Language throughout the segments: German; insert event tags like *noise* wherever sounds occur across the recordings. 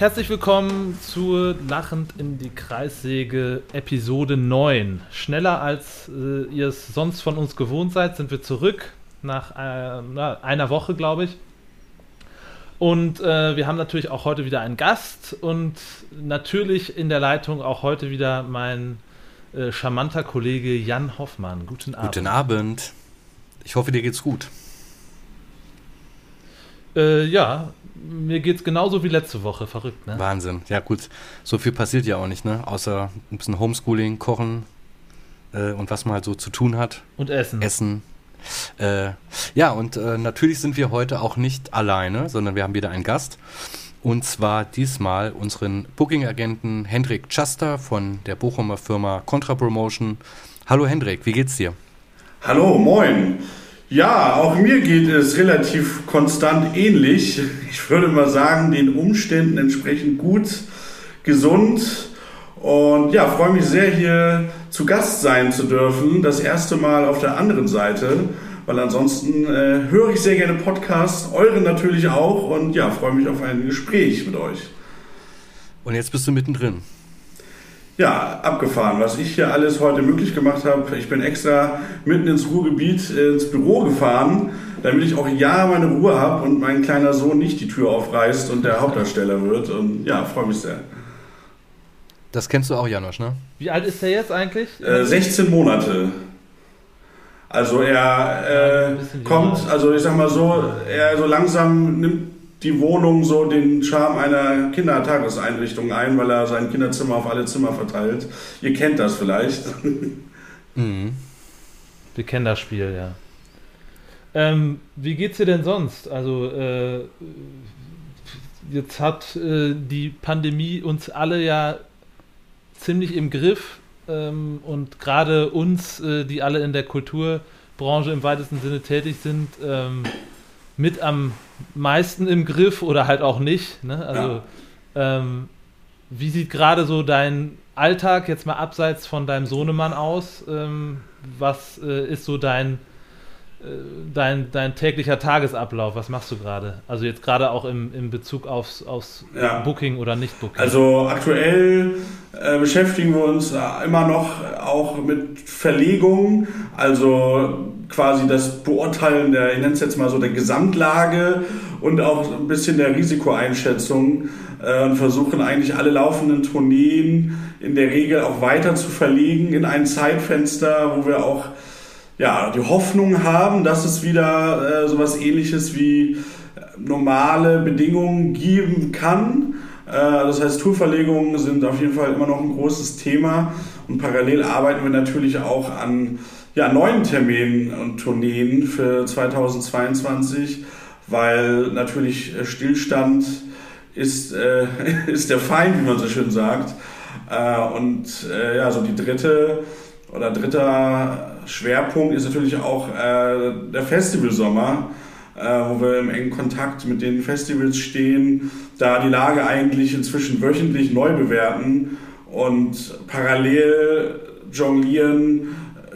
Herzlich willkommen zu Lachend in die Kreissäge Episode 9. Schneller als äh, ihr es sonst von uns gewohnt seid, sind wir zurück nach äh, na, einer Woche, glaube ich. Und äh, wir haben natürlich auch heute wieder einen Gast und natürlich in der Leitung auch heute wieder mein äh, charmanter Kollege Jan Hoffmann. Guten Abend. Guten Abend. Ich hoffe, dir geht's gut. Äh, ja, mir geht's genauso wie letzte Woche. Verrückt, ne? Wahnsinn. Ja, gut. So viel passiert ja auch nicht, ne? Außer ein bisschen Homeschooling, Kochen äh, und was man halt so zu tun hat. Und Essen. Essen. Äh, ja, und äh, natürlich sind wir heute auch nicht alleine, sondern wir haben wieder einen Gast. Und zwar diesmal unseren Booking-Agenten Hendrik Chuster von der Bochumer Firma Contra Promotion. Hallo Hendrik, wie geht's dir? Hallo, moin. Ja, auch mir geht es relativ konstant ähnlich. Ich würde mal sagen, den Umständen entsprechend gut, gesund und ja, freue mich sehr, hier zu Gast sein zu dürfen. Das erste Mal auf der anderen Seite, weil ansonsten äh, höre ich sehr gerne Podcasts, eure natürlich auch und ja, freue mich auf ein Gespräch mit euch. Und jetzt bist du mittendrin. Ja, abgefahren, was ich hier alles heute möglich gemacht habe. Ich bin extra mitten ins Ruhrgebiet äh, ins Büro gefahren, damit ich auch ja meine Ruhe habe und mein kleiner Sohn nicht die Tür aufreißt und der Hauptdarsteller wird. Und ja, freue mich sehr. Das kennst du auch, Janosch, ne? Wie alt ist er jetzt eigentlich? Äh, 16 Monate. Also er äh, kommt, also ich sag mal so, er so langsam nimmt die Wohnung so den Charme einer Kindertageseinrichtung ein, weil er sein Kinderzimmer auf alle Zimmer verteilt. Ihr kennt das vielleicht. *laughs* Mhm. Wir kennen das Spiel, ja. Ähm, wie geht's dir denn sonst? Also äh, jetzt hat äh, die Pandemie uns alle ja ziemlich im Griff ähm, und gerade uns, äh, die alle in der Kulturbranche im weitesten Sinne tätig sind, ähm, mit am meisten im Griff oder halt auch nicht. Ne? Also, ja. ähm, wie sieht gerade so dein Alltag jetzt mal abseits von deinem Sohnemann aus? Ähm, was äh, ist so dein, dein, dein täglicher Tagesablauf? Was machst du gerade? Also jetzt gerade auch im, im Bezug aufs, aufs ja. Booking oder Nicht-Booking. Also aktuell äh, beschäftigen wir uns immer noch auch mit Verlegung, also quasi das Beurteilen der, ich nenne es jetzt mal so, der Gesamtlage und auch ein bisschen der Risikoeinschätzung äh, und versuchen eigentlich alle laufenden Tourneen in der Regel auch weiter zu verlegen in ein Zeitfenster, wo wir auch ja, die Hoffnung haben, dass es wieder äh, sowas ähnliches wie normale Bedingungen geben kann. Äh, das heißt, Tourverlegungen sind auf jeden Fall immer noch ein großes Thema und parallel arbeiten wir natürlich auch an ja, neuen Terminen und Tourneen für 2022, weil natürlich äh, Stillstand ist, äh, *laughs* ist der Feind, wie man so schön sagt. Äh, und äh, ja, so die dritte oder dritter Schwerpunkt ist natürlich auch äh, der Festivalsommer, äh, wo wir im engen Kontakt mit den Festivals stehen, da die Lage eigentlich inzwischen wöchentlich neu bewerten und parallel jonglieren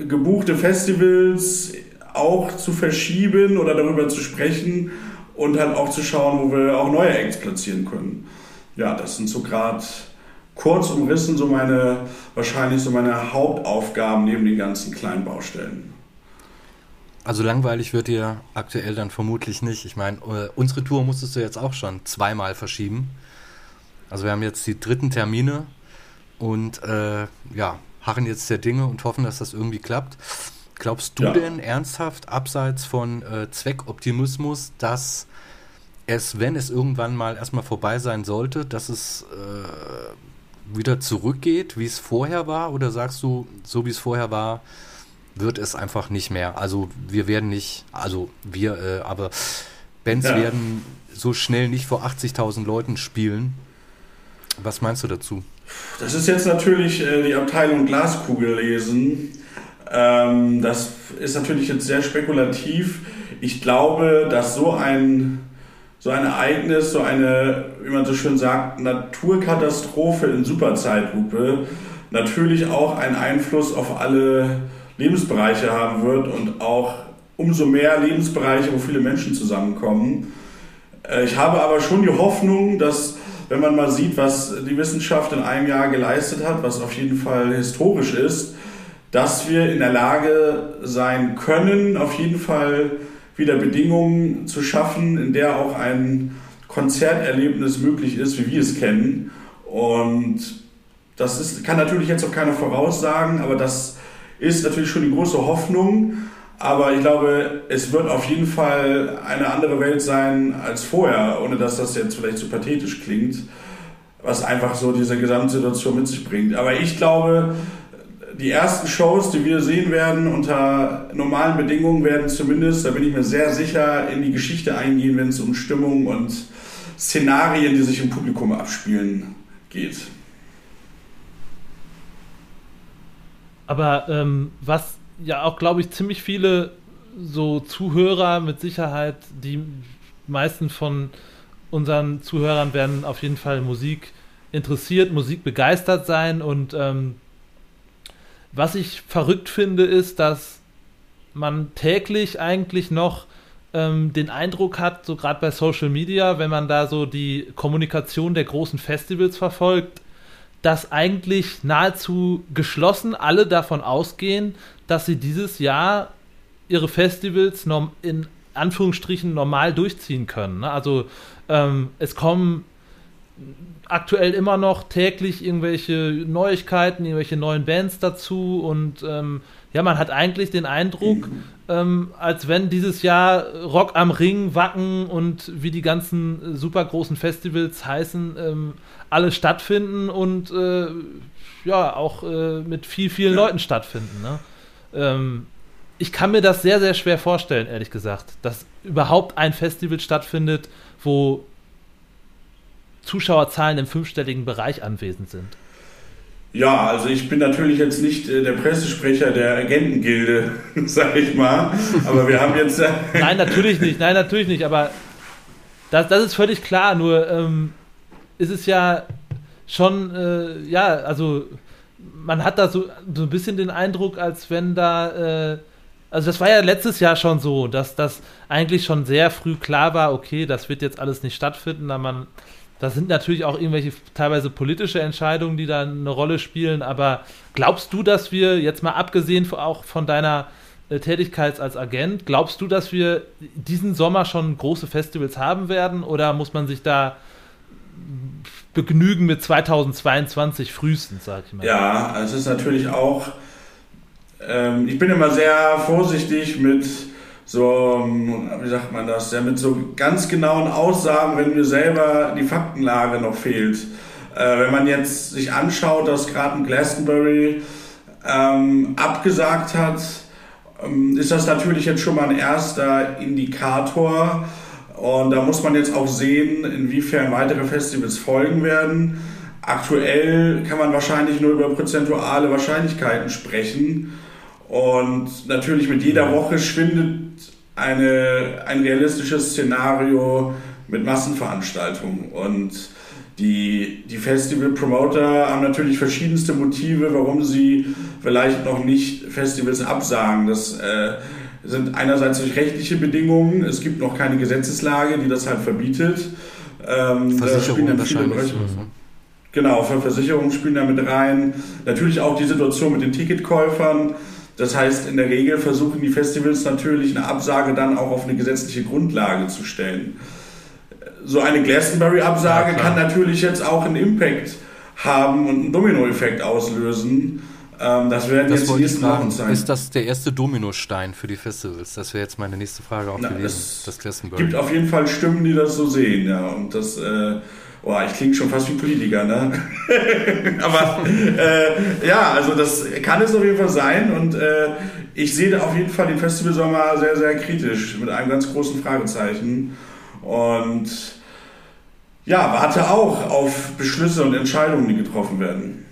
gebuchte Festivals auch zu verschieben oder darüber zu sprechen und halt auch zu schauen, wo wir auch neue Acts platzieren können. Ja, das sind so gerade kurz umrissen so meine, wahrscheinlich so meine Hauptaufgaben neben den ganzen kleinen Baustellen. Also langweilig wird dir aktuell dann vermutlich nicht. Ich meine, äh, unsere Tour musstest du jetzt auch schon zweimal verschieben. Also wir haben jetzt die dritten Termine und äh, ja, harren jetzt der Dinge und hoffen, dass das irgendwie klappt. Glaubst du ja. denn ernsthaft, abseits von äh, Zweckoptimismus, dass es, wenn es irgendwann mal erstmal vorbei sein sollte, dass es äh, wieder zurückgeht, wie es vorher war? Oder sagst du, so wie es vorher war, wird es einfach nicht mehr? Also wir werden nicht, also wir, äh, aber Bands ja. werden so schnell nicht vor 80.000 Leuten spielen. Was meinst du dazu? Das ist jetzt natürlich äh, die Abteilung Glaskugel lesen. Ähm, das ist natürlich jetzt sehr spekulativ. Ich glaube, dass so ein, so ein Ereignis, so eine, wie man so schön sagt, Naturkatastrophe in Superzeitlupe natürlich auch einen Einfluss auf alle Lebensbereiche haben wird und auch umso mehr Lebensbereiche, wo viele Menschen zusammenkommen. Äh, ich habe aber schon die Hoffnung, dass wenn man mal sieht, was die Wissenschaft in einem Jahr geleistet hat, was auf jeden Fall historisch ist, dass wir in der Lage sein können, auf jeden Fall wieder Bedingungen zu schaffen, in der auch ein Konzerterlebnis möglich ist, wie wir es kennen. Und das ist, kann natürlich jetzt auch keiner voraussagen, aber das ist natürlich schon die große Hoffnung. Aber ich glaube, es wird auf jeden Fall eine andere Welt sein als vorher, ohne dass das jetzt vielleicht zu pathetisch klingt, was einfach so diese Gesamtsituation mit sich bringt. Aber ich glaube, die ersten Shows, die wir sehen werden, unter normalen Bedingungen werden zumindest, da bin ich mir sehr sicher, in die Geschichte eingehen, wenn es um Stimmung und Szenarien, die sich im Publikum abspielen, geht. Aber ähm, was ja auch, glaube ich, ziemlich viele so Zuhörer mit Sicherheit, die meisten von unseren Zuhörern werden auf jeden Fall Musik interessiert, Musik begeistert sein und ähm, was ich verrückt finde, ist, dass man täglich eigentlich noch ähm, den Eindruck hat, so gerade bei Social Media, wenn man da so die Kommunikation der großen Festivals verfolgt, dass eigentlich nahezu geschlossen alle davon ausgehen, dass sie dieses Jahr ihre Festivals in Anführungsstrichen normal durchziehen können. Ne? Also ähm, es kommen aktuell immer noch täglich irgendwelche Neuigkeiten, irgendwelche neuen Bands dazu und ähm, ja, man hat eigentlich den Eindruck, ähm, als wenn dieses Jahr Rock am Ring, Wacken und wie die ganzen super großen Festivals heißen, ähm, alle stattfinden und äh, ja, auch äh, mit viel, vielen ja. Leuten stattfinden. Ne? Ähm, ich kann mir das sehr, sehr schwer vorstellen, ehrlich gesagt, dass überhaupt ein Festival stattfindet, wo Zuschauerzahlen im fünfstelligen Bereich anwesend sind. Ja, also ich bin natürlich jetzt nicht äh, der Pressesprecher der Agentengilde, *laughs* sag ich mal. Aber wir haben jetzt. *laughs* nein, natürlich nicht, nein, natürlich nicht. Aber das, das ist völlig klar. Nur ähm, ist es ja schon, äh, ja, also man hat da so, so ein bisschen den Eindruck, als wenn da. Äh, also das war ja letztes Jahr schon so, dass das eigentlich schon sehr früh klar war, okay, das wird jetzt alles nicht stattfinden, da man das sind natürlich auch irgendwelche teilweise politische Entscheidungen, die da eine Rolle spielen. Aber glaubst du, dass wir jetzt mal abgesehen auch von deiner äh, Tätigkeit als Agent, glaubst du, dass wir diesen Sommer schon große Festivals haben werden? Oder muss man sich da begnügen mit 2022 frühestens, sag ich mal? Ja, es ist natürlich auch. Ähm, ich bin immer sehr vorsichtig mit so, ähm, wie sagt man das, ja, mit so ganz genauen Aussagen, wenn mir selber die Faktenlage noch fehlt. Äh, wenn man jetzt sich anschaut, dass gerade ein Glastonbury ähm, abgesagt hat, ähm, ist das natürlich jetzt schon mal ein erster Indikator. Und da muss man jetzt auch sehen, inwiefern weitere Festivals folgen werden. Aktuell kann man wahrscheinlich nur über prozentuale Wahrscheinlichkeiten sprechen. Und natürlich mit jeder Woche schwindet eine, ein realistisches Szenario mit Massenveranstaltungen. Und die, die Festival-Promoter haben natürlich verschiedenste Motive, warum sie vielleicht noch nicht Festivals absagen. Das äh, sind einerseits durch rechtliche Bedingungen, es gibt noch keine Gesetzeslage, die das halt verbietet. Ähm, Versicherungen wahrscheinlich. Genau, für Versicherungen spielen da mit rein. Natürlich auch die Situation mit den Ticketkäufern. Das heißt, in der Regel versuchen die Festivals natürlich eine Absage dann auch auf eine gesetzliche Grundlage zu stellen. So eine Glastonbury-Absage ja, kann natürlich jetzt auch einen Impact haben und einen Dominoeffekt auslösen. Ähm, das werden das jetzt die nächsten Wochen sein. Ist das der erste Dominostein für die Festivals? Das wäre jetzt meine nächste Frage auch Na, gewesen. Es das Glastonbury. gibt auf jeden Fall Stimmen, die das so sehen, ja. Und das äh, Boah, ich klinge schon fast wie Politiker, ne? *laughs* Aber äh, ja, also das kann es auf jeden Fall sein und äh, ich sehe auf jeden Fall den Festivalsommer sehr, sehr kritisch mit einem ganz großen Fragezeichen und ja, warte auch auf Beschlüsse und Entscheidungen, die getroffen werden.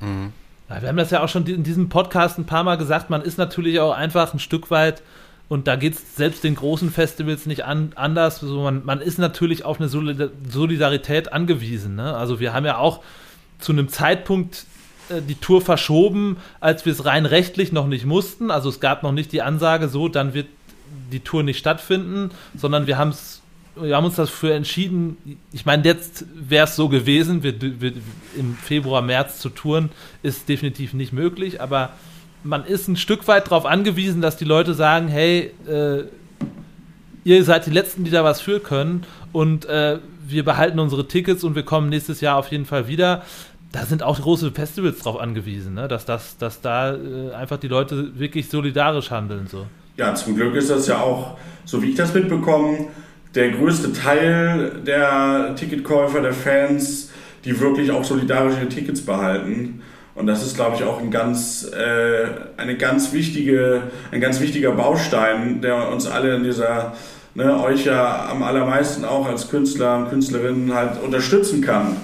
Mhm. wir haben das ja auch schon in diesem Podcast ein paar Mal gesagt, man ist natürlich auch einfach ein Stück weit und da geht es selbst den großen Festivals nicht an, anders. Also man, man ist natürlich auf eine Solidarität angewiesen. Ne? Also wir haben ja auch zu einem Zeitpunkt äh, die Tour verschoben, als wir es rein rechtlich noch nicht mussten. Also es gab noch nicht die Ansage, so, dann wird die Tour nicht stattfinden, sondern wir haben wir haben uns dafür entschieden, ich meine, jetzt wäre es so gewesen, wir, wir, im Februar, März zu touren, ist definitiv nicht möglich, aber man ist ein Stück weit darauf angewiesen, dass die Leute sagen, hey, äh, ihr seid die Letzten, die da was für können und äh, wir behalten unsere Tickets und wir kommen nächstes Jahr auf jeden Fall wieder. Da sind auch große Festivals drauf angewiesen, ne? dass, das, dass da äh, einfach die Leute wirklich solidarisch handeln. So. Ja, zum Glück ist das ja auch, so wie ich das mitbekomme, der größte Teil der Ticketkäufer, der Fans, die wirklich auch solidarische Tickets behalten. Und das ist, glaube ich, auch ein ganz, äh, eine ganz wichtige, ein ganz wichtiger Baustein, der uns alle in dieser, ne, euch ja am allermeisten auch als Künstler und Künstlerinnen halt unterstützen kann.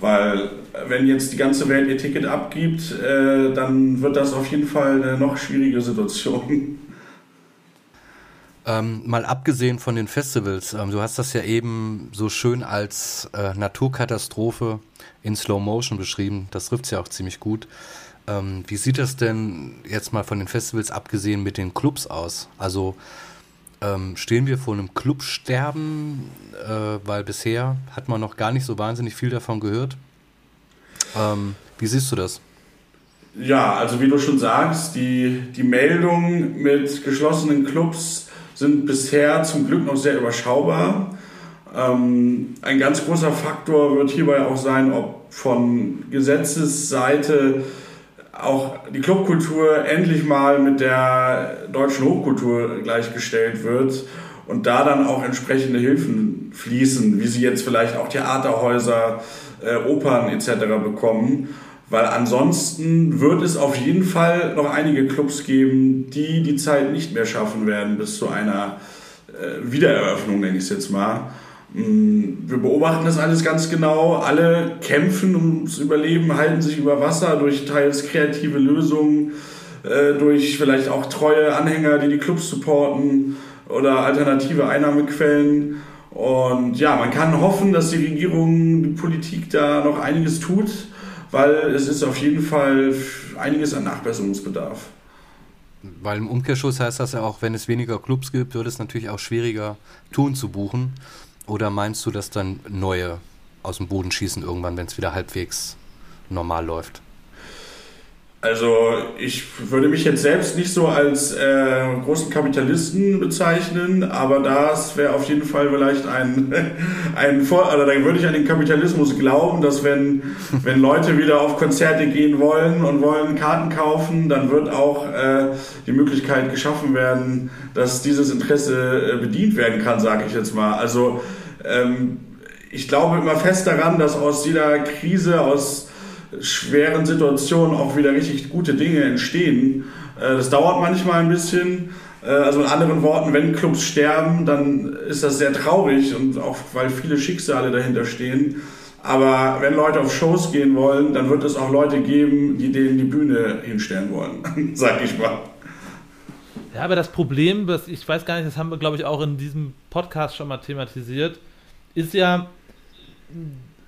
Weil wenn jetzt die ganze Welt ihr Ticket abgibt, äh, dann wird das auf jeden Fall eine noch schwierige Situation. Ähm, mal abgesehen von den Festivals, ähm, du hast das ja eben so schön als äh, Naturkatastrophe in Slow Motion beschrieben. Das trifft es ja auch ziemlich gut. Ähm, wie sieht das denn jetzt mal von den Festivals abgesehen mit den Clubs aus? Also ähm, stehen wir vor einem Clubsterben, äh, weil bisher hat man noch gar nicht so wahnsinnig viel davon gehört. Ähm, wie siehst du das? Ja, also wie du schon sagst, die, die Meldung mit geschlossenen Clubs sind bisher zum Glück noch sehr überschaubar. Ähm, ein ganz großer Faktor wird hierbei auch sein, ob von Gesetzesseite auch die Clubkultur endlich mal mit der deutschen Hochkultur gleichgestellt wird und da dann auch entsprechende Hilfen fließen, wie sie jetzt vielleicht auch Theaterhäuser, äh, Opern etc. bekommen. Weil ansonsten wird es auf jeden Fall noch einige Clubs geben, die die Zeit nicht mehr schaffen werden bis zu einer äh, Wiedereröffnung, nenne ich es jetzt mal. Mm, wir beobachten das alles ganz genau. Alle kämpfen ums Überleben, halten sich über Wasser durch teils kreative Lösungen, äh, durch vielleicht auch treue Anhänger, die die Clubs supporten oder alternative Einnahmequellen. Und ja, man kann hoffen, dass die Regierung, die Politik da noch einiges tut weil es ist auf jeden Fall einiges an Nachbesserungsbedarf. Weil im Umkehrschluss heißt das ja auch, wenn es weniger Clubs gibt, wird es natürlich auch schwieriger, Touren zu buchen. Oder meinst du, dass dann neue aus dem Boden schießen irgendwann, wenn es wieder halbwegs normal läuft? Also ich würde mich jetzt selbst nicht so als äh, großen Kapitalisten bezeichnen, aber das wäre auf jeden Fall vielleicht ein, *laughs* ein Vor also da würde ich an den Kapitalismus glauben, dass wenn, wenn Leute wieder auf Konzerte gehen wollen und wollen Karten kaufen, dann wird auch äh, die Möglichkeit geschaffen werden, dass dieses Interesse äh, bedient werden kann, sage ich jetzt mal. Also ähm, ich glaube immer fest daran, dass aus jeder Krise, aus schweren Situationen auch wieder richtig gute Dinge entstehen. Äh, das dauert manchmal ein bisschen. Äh, also in anderen Worten, wenn Clubs sterben, dann ist das sehr traurig und auch weil viele Schicksale dahinter stehen. Aber wenn Leute auf Shows gehen wollen, dann wird es auch Leute geben, die denen die Bühne hinstellen wollen, *laughs* sag ich mal. Ja, aber das Problem, das, ich weiß gar nicht, das haben wir, glaube ich, auch in diesem Podcast schon mal thematisiert, ist ja,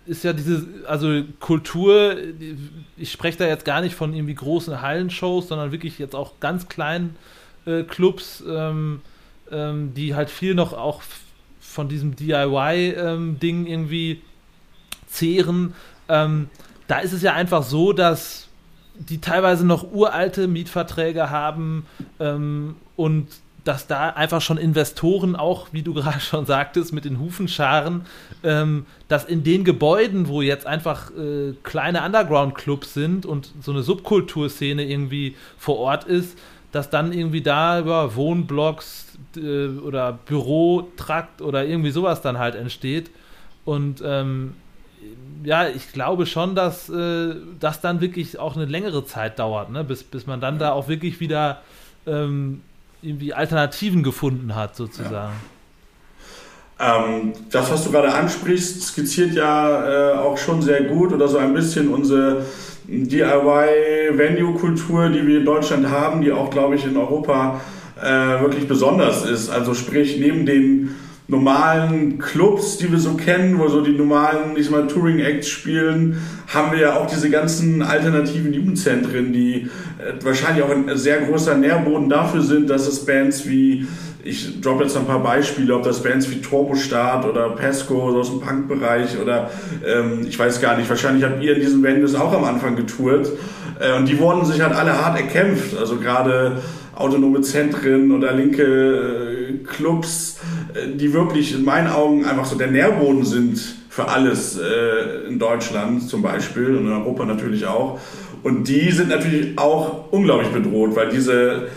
ist ja diese, also Kultur, ich spreche da jetzt gar nicht von irgendwie großen Hallenshows, sondern wirklich jetzt auch ganz kleinen äh, Clubs, ähm, ähm, die halt viel noch auch von diesem DIY-Ding ähm, irgendwie zehren. Ähm, da ist es ja einfach so, dass die teilweise noch uralte Mietverträge haben ähm, und dass da einfach schon Investoren auch, wie du *laughs* gerade schon sagtest, mit den Hufen scharen, ähm, dass in den Gebäuden, wo jetzt einfach äh, kleine Underground-Clubs sind und so eine Subkulturszene irgendwie vor Ort ist, dass dann irgendwie da über Wohnblocks äh, oder Bürotrakt oder irgendwie sowas dann halt entsteht. Und ähm, ja, ich glaube schon, dass äh, das dann wirklich auch eine längere Zeit dauert, ne? bis, bis man dann da auch wirklich wieder ähm, irgendwie Alternativen gefunden hat, sozusagen. Ja. Ähm, das, was du gerade ansprichst, skizziert ja äh, auch schon sehr gut oder so ein bisschen unsere DIY-Venue-Kultur, die wir in Deutschland haben, die auch, glaube ich, in Europa äh, wirklich besonders ist. Also sprich, neben den normalen Clubs, die wir so kennen, wo so die normalen, ich mal, Touring-Acts spielen, haben wir ja auch diese ganzen alternativen Jugendzentren, die äh, wahrscheinlich auch ein sehr großer Nährboden dafür sind, dass es Bands wie ich droppe jetzt ein paar Beispiele, ob das Bands wie Turbo Start oder Pesco so aus dem Punk-Bereich oder ähm, ich weiß gar nicht, wahrscheinlich habt ihr in diesen Bands auch am Anfang getourt äh, und die wurden sich halt alle hart erkämpft, also gerade autonome Zentren oder linke äh, Clubs, die wirklich in meinen Augen einfach so der Nährboden sind für alles äh, in Deutschland zum Beispiel und in Europa natürlich auch. Und die sind natürlich auch unglaublich bedroht, weil diese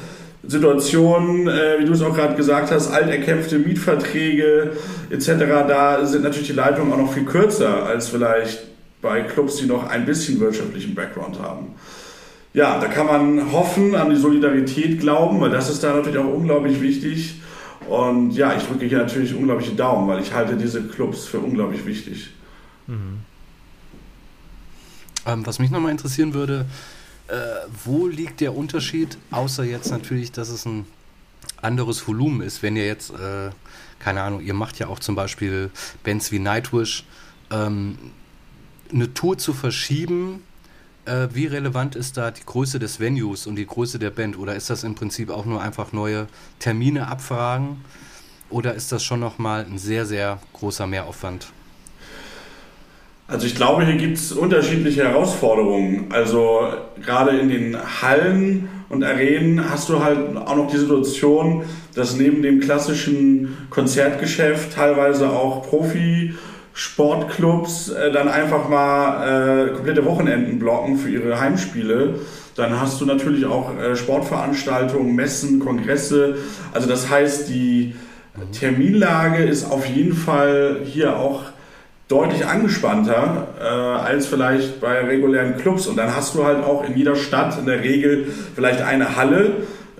Situation, äh, wie du es auch gerade gesagt hast, alterkämpfte Mietverträge etc., da sind natürlich die Leitungen auch noch viel kürzer als vielleicht bei Clubs, die noch ein bisschen wirtschaftlichen Background haben. Ja, da kann man hoffen, an die Solidarität glauben, weil das ist da natürlich auch unglaublich wichtig. Und ja, ich drücke hier natürlich unglaubliche Daumen, weil ich halte diese Clubs für unglaublich wichtig. Mhm. Ähm, was mich nochmal interessieren würde, äh, wo liegt der Unterschied, außer jetzt natürlich, dass es ein anderes Volumen ist, wenn ihr jetzt, äh, keine Ahnung, ihr macht ja auch zum Beispiel Bands wie Nightwish, ähm, eine Tour zu verschieben, äh, wie relevant ist da die Größe des Venues und die Größe der Band? Oder ist das im Prinzip auch nur einfach neue Termine abfragen? Oder ist das schon nochmal ein sehr, sehr großer Mehraufwand? Also ich glaube, hier gibt es unterschiedliche Herausforderungen. Also gerade in den Hallen und Arenen hast du halt auch noch die Situation, dass neben dem klassischen Konzertgeschäft teilweise auch Profi Sportclubs äh, dann einfach mal äh, komplette Wochenenden blocken für ihre Heimspiele. Dann hast du natürlich auch äh, Sportveranstaltungen, Messen, Kongresse. Also das heißt, die Terminlage ist auf jeden Fall hier auch deutlich angespannter äh, als vielleicht bei regulären Clubs. Und dann hast du halt auch in jeder Stadt in der Regel vielleicht eine Halle.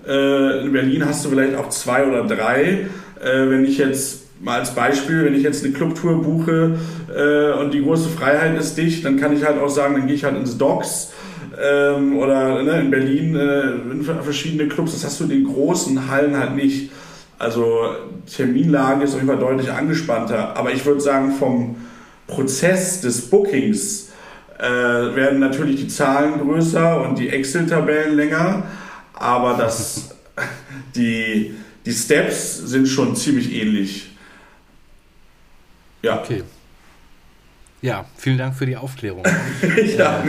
Äh, in Berlin hast du vielleicht auch zwei oder drei. Äh, wenn ich jetzt mal als Beispiel, wenn ich jetzt eine Clubtour buche äh, und die große Freiheit ist dicht, dann kann ich halt auch sagen, dann gehe ich halt ins Docks ähm, oder ne, in Berlin äh, in verschiedene Clubs. Das hast du in den großen Hallen halt nicht. Also Terminlage ist auf jeden Fall deutlich angespannter. Aber ich würde sagen, vom Prozess des Bookings äh, werden natürlich die Zahlen größer und die Excel-Tabellen länger. Aber das, *laughs* die, die Steps sind schon ziemlich ähnlich. Ja. Okay. Ja, vielen Dank für die Aufklärung. *laughs* ja.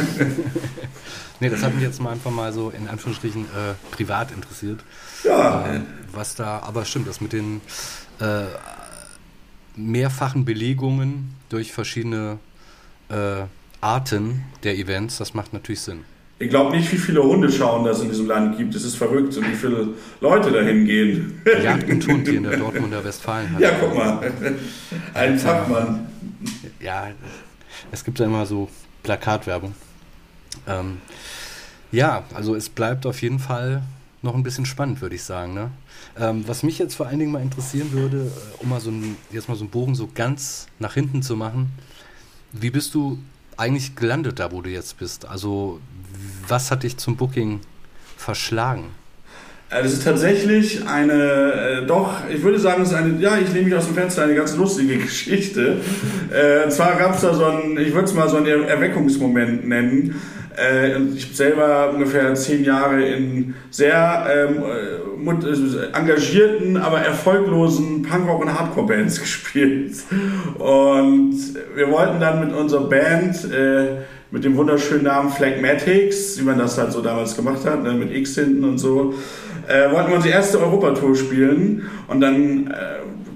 nee, das hat mich jetzt mal einfach mal so in Anführungsstrichen äh, privat interessiert. Ja. Äh, was da, aber stimmt, das mit den äh, mehrfachen Belegungen durch verschiedene äh, Arten der Events, das macht natürlich Sinn. Ich glaube nicht, wie viele Hundeschauen das in diesem Land gibt. Es ist verrückt und wie viele Leute dahin gehen. Jagd und Hund hier in der Dortmunder Westfalen. Ja, guck mal. Ein Fachmann. Ja, es gibt ja immer so Plakatwerbung. Ähm, ja, also es bleibt auf jeden Fall noch ein bisschen spannend, würde ich sagen. Ne? Ähm, was mich jetzt vor allen Dingen mal interessieren würde, äh, um mal so ein, jetzt mal so einen Bogen so ganz nach hinten zu machen, wie bist du eigentlich gelandet da, wo du jetzt bist? Also was hat dich zum Booking verschlagen? Das ist tatsächlich eine, äh, doch, ich würde sagen, es ist eine, ja, ich nehme mich aus dem Fenster, eine ganz lustige *laughs* Geschichte. äh, zwar gab es da so einen, ich würde es mal so einen Erweckungsmoment nennen. Äh, ich habe selber ungefähr zehn Jahre in sehr ähm, äh, engagierten, aber erfolglosen Punkrock- und Hardcore-Bands *laughs* gespielt. Und wir wollten dann mit unserer Band äh, mit dem wunderschönen Namen Phlegmatics, wie man das halt so damals gemacht hat, ne, mit X hinten und so, äh, wollten wir unsere erste Europatour spielen und dann äh,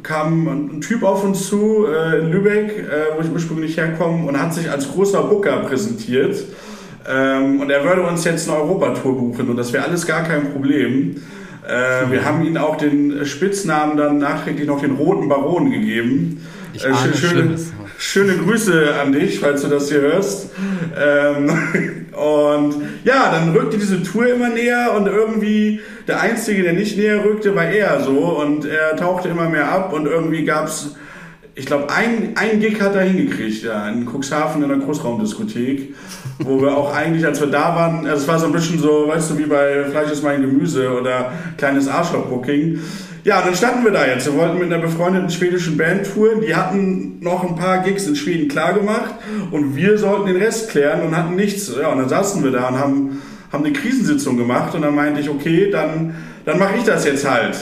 kam ein Typ auf uns zu äh, in Lübeck, äh, wo ich ursprünglich herkomme und hat sich als großer Booker präsentiert ähm, und er würde uns jetzt eine Europatour buchen und das wäre alles gar kein Problem. Äh, wir haben ihm auch den Spitznamen dann nachträglich noch den Roten Baron gegeben. Ich äh, schöne, schöne Grüße an dich, falls du das hier hörst. Ähm, *laughs* und ja, dann rückte diese Tour immer näher und irgendwie der Einzige, der nicht näher rückte, war er so und er tauchte immer mehr ab und irgendwie gab es, ich glaube, ein, ein Gig hat er hingekriegt, ja, in Cuxhaven in der Großraumdiskothek, wo wir auch eigentlich, als wir da waren, also es war so ein bisschen so, weißt du, wie bei Fleisch ist mein Gemüse oder kleines Arschloch-Booking. Ja, dann standen wir da jetzt. Wir wollten mit einer befreundeten schwedischen Band touren. Die hatten noch ein paar Gigs in Schweden klargemacht und wir sollten den Rest klären und hatten nichts. Ja, und dann saßen wir da und haben, haben eine Krisensitzung gemacht und dann meinte ich, okay, dann, dann mache ich das jetzt halt.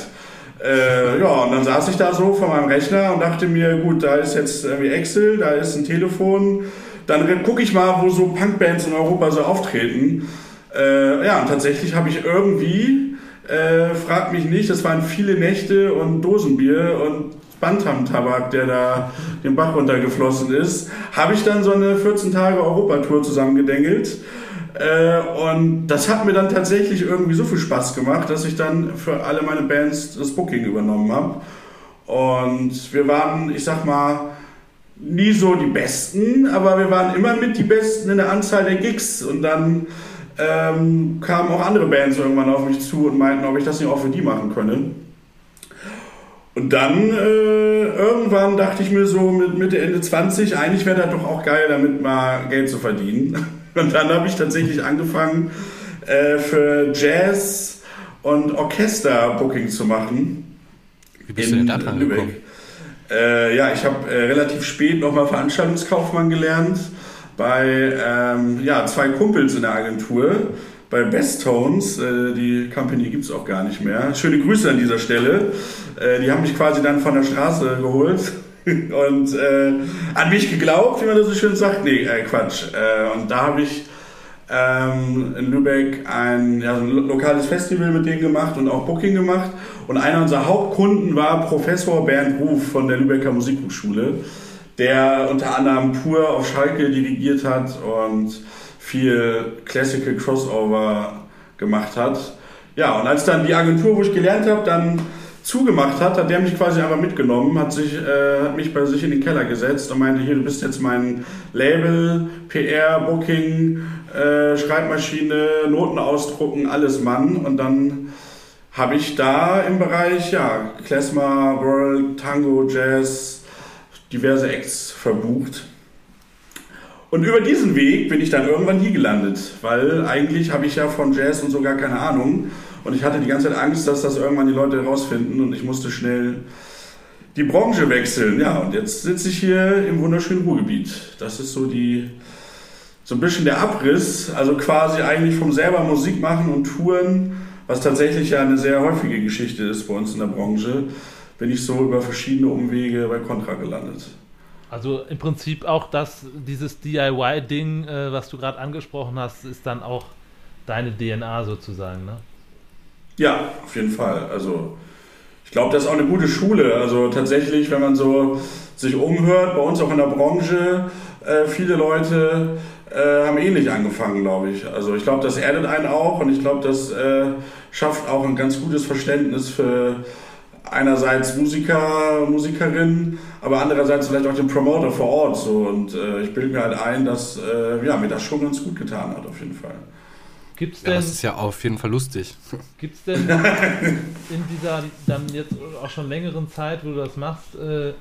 Äh, ja, und dann saß ich da so vor meinem Rechner und dachte mir, gut, da ist jetzt irgendwie Excel, da ist ein Telefon, dann gucke ich mal, wo so Punkbands in Europa so auftreten. Äh, ja, und tatsächlich habe ich irgendwie, äh, frag mich nicht, das waren viele Nächte und Dosenbier und Bantam-Tabak, der da den Bach runtergeflossen ist, habe ich dann so eine 14 Tage Europatour zusammengedengelt. Äh, und das hat mir dann tatsächlich irgendwie so viel Spaß gemacht, dass ich dann für alle meine Bands das Booking übernommen habe. Und wir waren, ich sag mal, nie so die Besten, aber wir waren immer mit die Besten in der Anzahl der Gigs. Und dann ähm, kamen auch andere Bands irgendwann auf mich zu und meinten, ob ich das nicht auch für die machen könne. Und dann äh, irgendwann dachte ich mir so mit Mitte, Ende 20, eigentlich wäre das doch auch geil, damit mal Geld zu verdienen. *laughs* Und dann habe ich tatsächlich angefangen, äh, für Jazz und Orchester-Booking zu machen. Wie bist in, du denn da dran gekommen? Äh, ja, ich habe äh, relativ spät nochmal Veranstaltungskaufmann gelernt bei ähm, ja, zwei Kumpels in der Agentur bei Best Tones. Äh, die Company gibt es auch gar nicht mehr. Schöne Grüße an dieser Stelle. Äh, die haben mich quasi dann von der Straße geholt *laughs* und äh, an mich geglaubt, wie man das so schön sagt. Nee, äh, Quatsch. Äh, und da habe ich ähm, in Lübeck ein, ja, ein lokales Festival mit denen gemacht und auch Booking gemacht. Und einer unserer Hauptkunden war Professor Bernd Ruf von der Lübecker Musikhochschule, der unter anderem Pur auf Schalke dirigiert hat und viel Classical Crossover gemacht hat. Ja, und als dann die Agentur, wo ich gelernt habe, dann zugemacht hat, hat der mich quasi einfach mitgenommen, hat, sich, äh, hat mich bei sich in den Keller gesetzt und meinte, hier, du bist jetzt mein Label, PR, Booking, äh, Schreibmaschine, Noten ausdrucken, alles Mann. Und dann habe ich da im Bereich, ja, Klezmer, World, Tango, Jazz, diverse Acts verbucht. Und über diesen Weg bin ich dann irgendwann hier gelandet, weil eigentlich habe ich ja von Jazz und so gar keine Ahnung. Und ich hatte die ganze Zeit Angst, dass das irgendwann die Leute herausfinden und ich musste schnell die Branche wechseln. Ja, und jetzt sitze ich hier im wunderschönen Ruhrgebiet. Das ist so die, so ein bisschen der Abriss, also quasi eigentlich vom selber Musik machen und Touren, was tatsächlich ja eine sehr häufige Geschichte ist bei uns in der Branche, bin ich so über verschiedene Umwege bei Contra gelandet. Also im Prinzip auch das, dieses DIY-Ding, äh, was du gerade angesprochen hast, ist dann auch deine DNA sozusagen, ne? Ja, auf jeden Fall. Also ich glaube, das ist auch eine gute Schule. Also tatsächlich, wenn man so sich umhört, bei uns auch in der Branche, äh, viele Leute äh, haben ähnlich angefangen, glaube ich. Also ich glaube, das erdet einen auch und ich glaube, das äh, schafft auch ein ganz gutes Verständnis für einerseits Musiker, Musikerinnen, aber andererseits vielleicht auch den Promoter vor Ort. So. Und äh, ich bilde mir halt ein, dass äh, ja, mir das schon ganz gut getan hat, auf jeden Fall. Gibt's denn, ja, das ist ja auf jeden Fall lustig. *laughs* Gibt es denn in dieser dann jetzt auch schon längeren Zeit, wo du das machst, äh,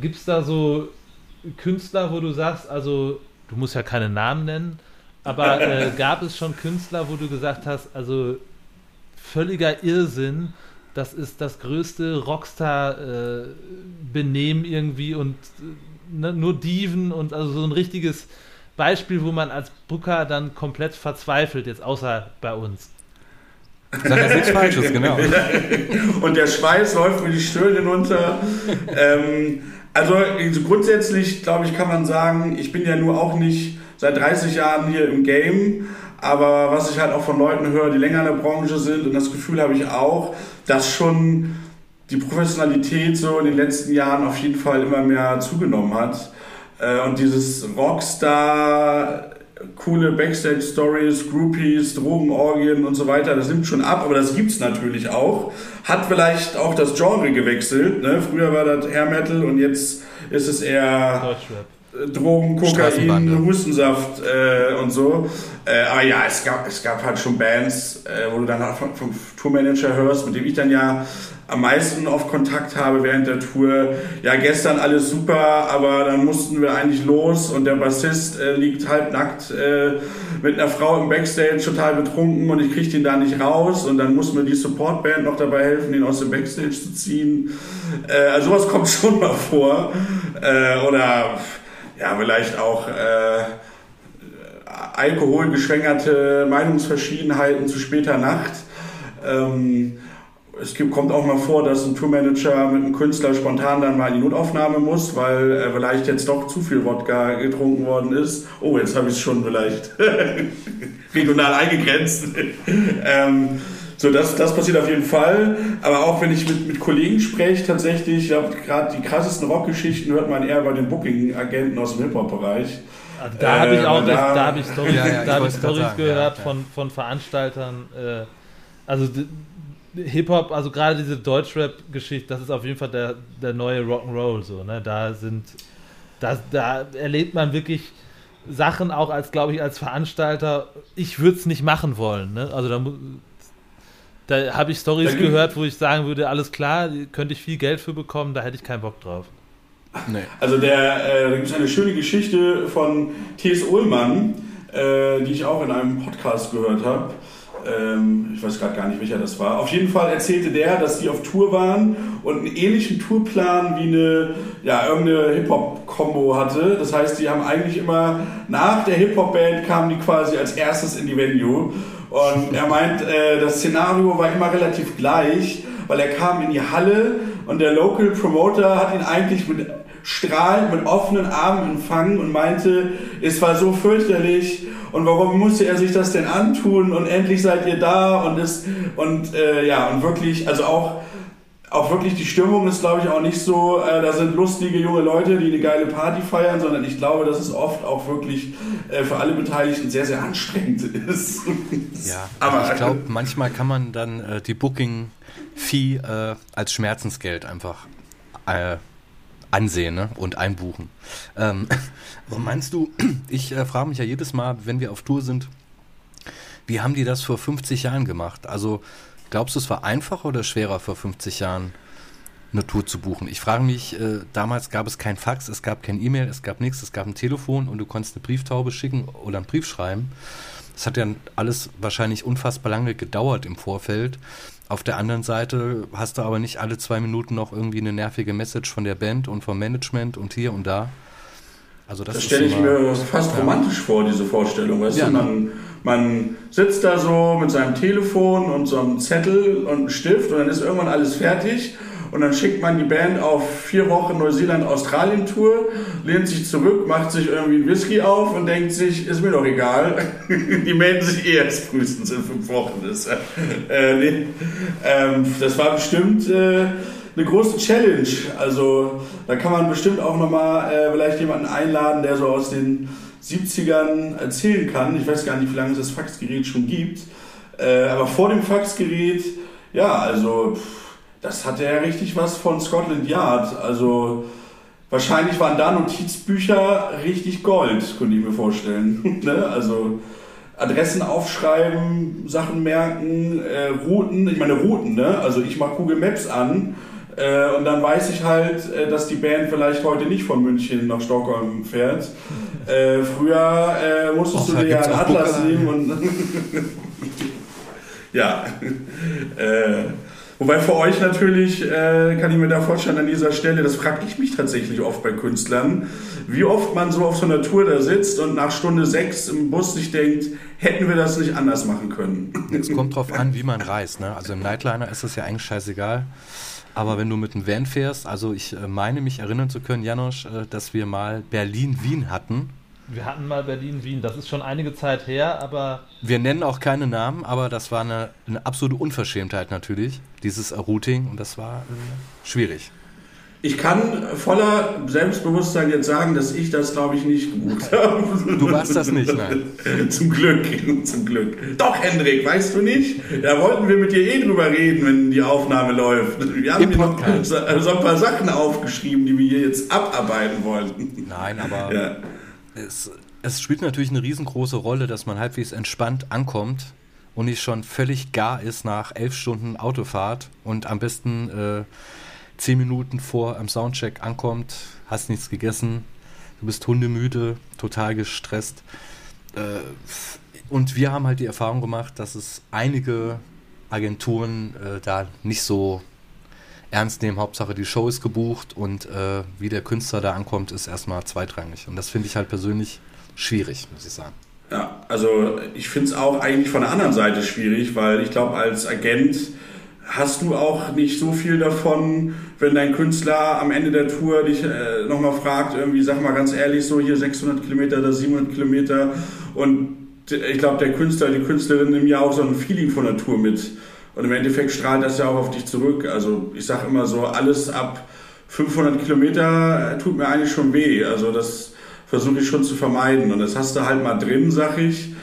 gibt es da so Künstler, wo du sagst, also du musst ja keine Namen nennen, aber äh, *laughs* gab es schon Künstler, wo du gesagt hast, also völliger Irrsinn, das ist das größte Rockstar-Benehmen äh, irgendwie und äh, ne, nur Diven und also so ein richtiges Beispiel, wo man als Booker dann komplett verzweifelt, jetzt außer bei uns. Sag das nichts Falsches, *laughs* genau. und der Schweiß läuft mir die Stirn hinunter. ähm, also grundsätzlich, glaube ich, kann man sagen, ich bin ja nur auch nicht seit 30 Jahren hier im Game, aber was ich halt auch von Leuten höre, die länger in der Branche sind, und das Gefühl habe ich auch, dass schon die Professionalität so in den letzten Jahren auf jeden Fall immer mehr zugenommen hat. Äh, und dieses Rockstar, coole Backstage-Stories, Groupies, Drogenorgien und so weiter, das nimmt schon ab, aber das gibt's natürlich auch. Hat vielleicht auch das Genre gewechselt. Ne? Früher war das Hair Metal und jetzt ist es eher Deutschrap. Drogen, Kokain, Hustensaft äh, und so. Äh, aber ja, es gab, es gab halt schon Bands, äh, wo du dann vom, vom Tourmanager hörst, mit dem ich dann ja am meisten auf Kontakt habe während der Tour. Ja, gestern alles super, aber dann mussten wir eigentlich los und der Bassist äh, liegt halbnackt äh, mit einer Frau im Backstage total betrunken und ich kriege den da nicht raus und dann muss mir die Supportband noch dabei helfen, ihn aus dem Backstage zu ziehen. Äh, also sowas kommt *laughs* schon mal vor. Äh, oder ja, vielleicht auch äh, alkoholgeschwängerte Meinungsverschiedenheiten zu später Nacht. Ähm, es gibt, kommt auch mal vor, dass ein Tourmanager mit einem Künstler spontan dann mal in die Notaufnahme muss, weil äh, vielleicht jetzt doch zu viel Wodka getrunken worden ist. Oh, jetzt habe ich es schon vielleicht *laughs* regional eingegrenzt. *laughs* ähm, so, das, das passiert auf jeden Fall. Aber auch wenn ich mit, mit Kollegen spreche, tatsächlich, ich glaube, gerade die krassesten Rockgeschichten hört man eher bei den Booking-Agenten aus dem Hip-Hop-Bereich. Also da habe ich auch, äh, da, da habe ich Storys, ja, ja, hab ich Storys gehört ja, von, von Veranstaltern. Äh, also Hip-Hop, also gerade diese Deutschrap-Geschichte, das ist auf jeden Fall der, der neue Rock'n'Roll, so, ne? Da sind, da, da erlebt man wirklich Sachen auch als, glaube ich, als Veranstalter, ich würde es nicht machen wollen, ne? Also da, da habe ich Stories gehört, wo ich sagen würde, alles klar, könnte ich viel Geld für bekommen, da hätte ich keinen Bock drauf. Nee. Also der, äh, da gibt es eine schöne Geschichte von T.S. Ullmann, äh, die ich auch in einem Podcast gehört habe. Ähm, ich weiß gerade gar nicht, welcher das war. Auf jeden Fall erzählte der, dass die auf Tour waren und einen ähnlichen Tourplan wie eine, ja, irgendeine Hip-Hop-Kombo hatte. Das heißt, die haben eigentlich immer nach der Hip-Hop-Band kamen die quasi als erstes in die Venue. Und er meint, äh, das Szenario war immer relativ gleich, weil er kam in die Halle und der Local Promoter hat ihn eigentlich mit strahlend mit offenen Armen empfangen und meinte, es war so fürchterlich und warum musste er sich das denn antun und endlich seid ihr da und es und äh, ja und wirklich also auch auch wirklich die Stimmung ist glaube ich auch nicht so äh, da sind lustige junge Leute die eine geile Party feiern sondern ich glaube dass es oft auch wirklich äh, für alle Beteiligten sehr sehr anstrengend ist *laughs* ja *laughs* aber ich glaube manchmal kann man dann äh, die Booking Fee äh, als Schmerzensgeld einfach äh, ansehen ne? und einbuchen. Ähm, *laughs* meinst du, *clears throat* ich äh, frage mich ja jedes Mal, wenn wir auf Tour sind, wie haben die das vor 50 Jahren gemacht? Also glaubst du, es war einfacher oder schwerer vor 50 Jahren? eine Tour zu buchen. Ich frage mich, äh, damals gab es kein Fax, es gab kein E-Mail, es gab nichts, es gab ein Telefon und du konntest eine Brieftaube schicken oder einen Brief schreiben. Das hat ja alles wahrscheinlich unfassbar lange gedauert im Vorfeld. Auf der anderen Seite hast du aber nicht alle zwei Minuten noch irgendwie eine nervige Message von der Band und vom Management und hier und da. Also das, das stelle ich mir fast romantisch vor, diese Vorstellung. Weißt ja, du, man, man sitzt da so mit seinem Telefon und so einem Zettel und einem Stift und dann ist irgendwann alles fertig und dann schickt man die Band auf vier Wochen Neuseeland-Australien-Tour, lehnt sich zurück, macht sich irgendwie ein Whisky auf und denkt sich, ist mir doch egal. *laughs* die melden sich eh erst frühestens in fünf Wochen. Das, äh, nee. ähm, das war bestimmt äh, eine große Challenge. Also da kann man bestimmt auch nochmal äh, vielleicht jemanden einladen, der so aus den 70ern erzählen kann. Ich weiß gar nicht, wie lange es das Faxgerät schon gibt. Äh, aber vor dem Faxgerät, ja, also... Das hatte ja richtig was von Scotland Yard. Also wahrscheinlich waren da Notizbücher richtig Gold, könnte ich mir vorstellen. *laughs* ne? Also Adressen aufschreiben, Sachen merken, äh, Routen, ich meine Routen, ne? Also ich mache Google Maps an äh, und dann weiß ich halt, äh, dass die Band vielleicht heute nicht von München nach Stockholm fährt. Äh, früher äh, musstest Och, du dir ja einen Atlas nehmen und *laughs* ja. Äh, Wobei für euch natürlich, äh, kann ich mir da vorstellen, an dieser Stelle, das frage ich mich tatsächlich oft bei Künstlern, wie oft man so auf so einer Tour da sitzt und nach Stunde sechs im Bus sich denkt, hätten wir das nicht anders machen können. Es kommt drauf an, wie man reist. Ne? Also im Nightliner ist das ja eigentlich scheißegal. Aber wenn du mit einem Van fährst, also ich äh, meine mich erinnern zu können, Janosch, äh, dass wir mal Berlin-Wien hatten wir hatten mal Berlin-Wien, das ist schon einige Zeit her, aber. Wir nennen auch keine Namen, aber das war eine, eine absolute Unverschämtheit natürlich, dieses Routing, und das war äh, schwierig. Ich kann voller Selbstbewusstsein jetzt sagen, dass ich das, glaube ich, nicht gebucht *laughs* habe. Du warst das nicht, nein. *laughs* zum Glück, *laughs* zum Glück. Doch, Hendrik, weißt du nicht? Da wollten wir mit dir eh drüber reden, wenn die Aufnahme läuft. Wir haben Im noch so ein paar Sachen aufgeschrieben, die wir hier jetzt abarbeiten wollten. Nein, aber ja es, es spielt natürlich eine riesengroße Rolle, dass man halbwegs entspannt ankommt und nicht schon völlig gar ist nach elf Stunden Autofahrt und am besten äh, zehn Minuten vor am Soundcheck ankommt, hast nichts gegessen, du bist hundemüde, total gestresst. Äh, und wir haben halt die Erfahrung gemacht, dass es einige Agenturen äh, da nicht so ernst nehmen. Hauptsache die Show ist gebucht und äh, wie der Künstler da ankommt, ist erstmal zweitrangig. Und das finde ich halt persönlich schwierig, muss ich sagen. Ja, also ich finde es auch eigentlich von der anderen Seite schwierig, weil ich glaube, als Agent hast du auch nicht so viel davon, wenn dein Künstler am Ende der Tour dich äh, nochmal fragt, irgendwie, sag mal ganz ehrlich, so hier 600 Kilometer oder 700 Kilometer und ich glaube, der Künstler, die Künstlerin nimmt ja auch so ein Feeling von der Tour mit. Und im Endeffekt strahlt das ja auch auf dich zurück. Also ich sage immer so, alles ab 500 Kilometer tut mir eigentlich schon weh. Also das versuche ich schon zu vermeiden. Und das hast du halt mal drin, sag ich.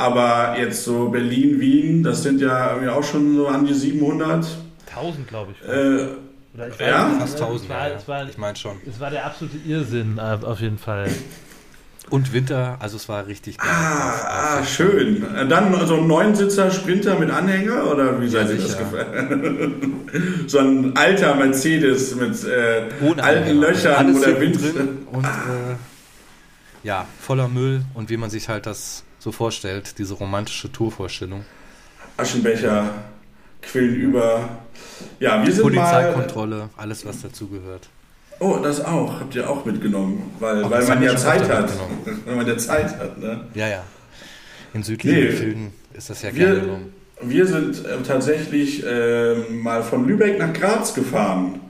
Aber jetzt so Berlin, Wien, das sind ja irgendwie auch schon so an die 700. 1000, glaube ich. Äh, Oder ich ja? Fast 1000, Es war, ja. war, Ich meine schon. es war der absolute Irrsinn, äh, auf jeden Fall. Und Winter, also es war richtig geil. ah, Auf- ah, auf- schön. Dann so ein Neunsitzer Sprinter mit Anhänger oder wie Ja, seid ihr das gefallen? *laughs* so ein alter Mercedes mit äh, alten Anhänger. Löchern oder Wind. drin *laughs* und äh, ja, voller Müll und wie man sich halt das so vorstellt, diese romantische Tourvorstellung. Aschenbecher, Quillen über. Ja, wir sind mal. Polizeikontrolle, alles was dazugehört. Oh, das auch. Habt ihr auch mitgenommen. Weil, Ach, weil man ja Zeit hat. *laughs* Weil man ja Zeit hat, ne? Ja, ja. In südlichen Nee. Gefilden ist das ja gerne Wir, genommen. wir sind äh, tatsächlich äh, mal von Lübeck nach Graz gefahren.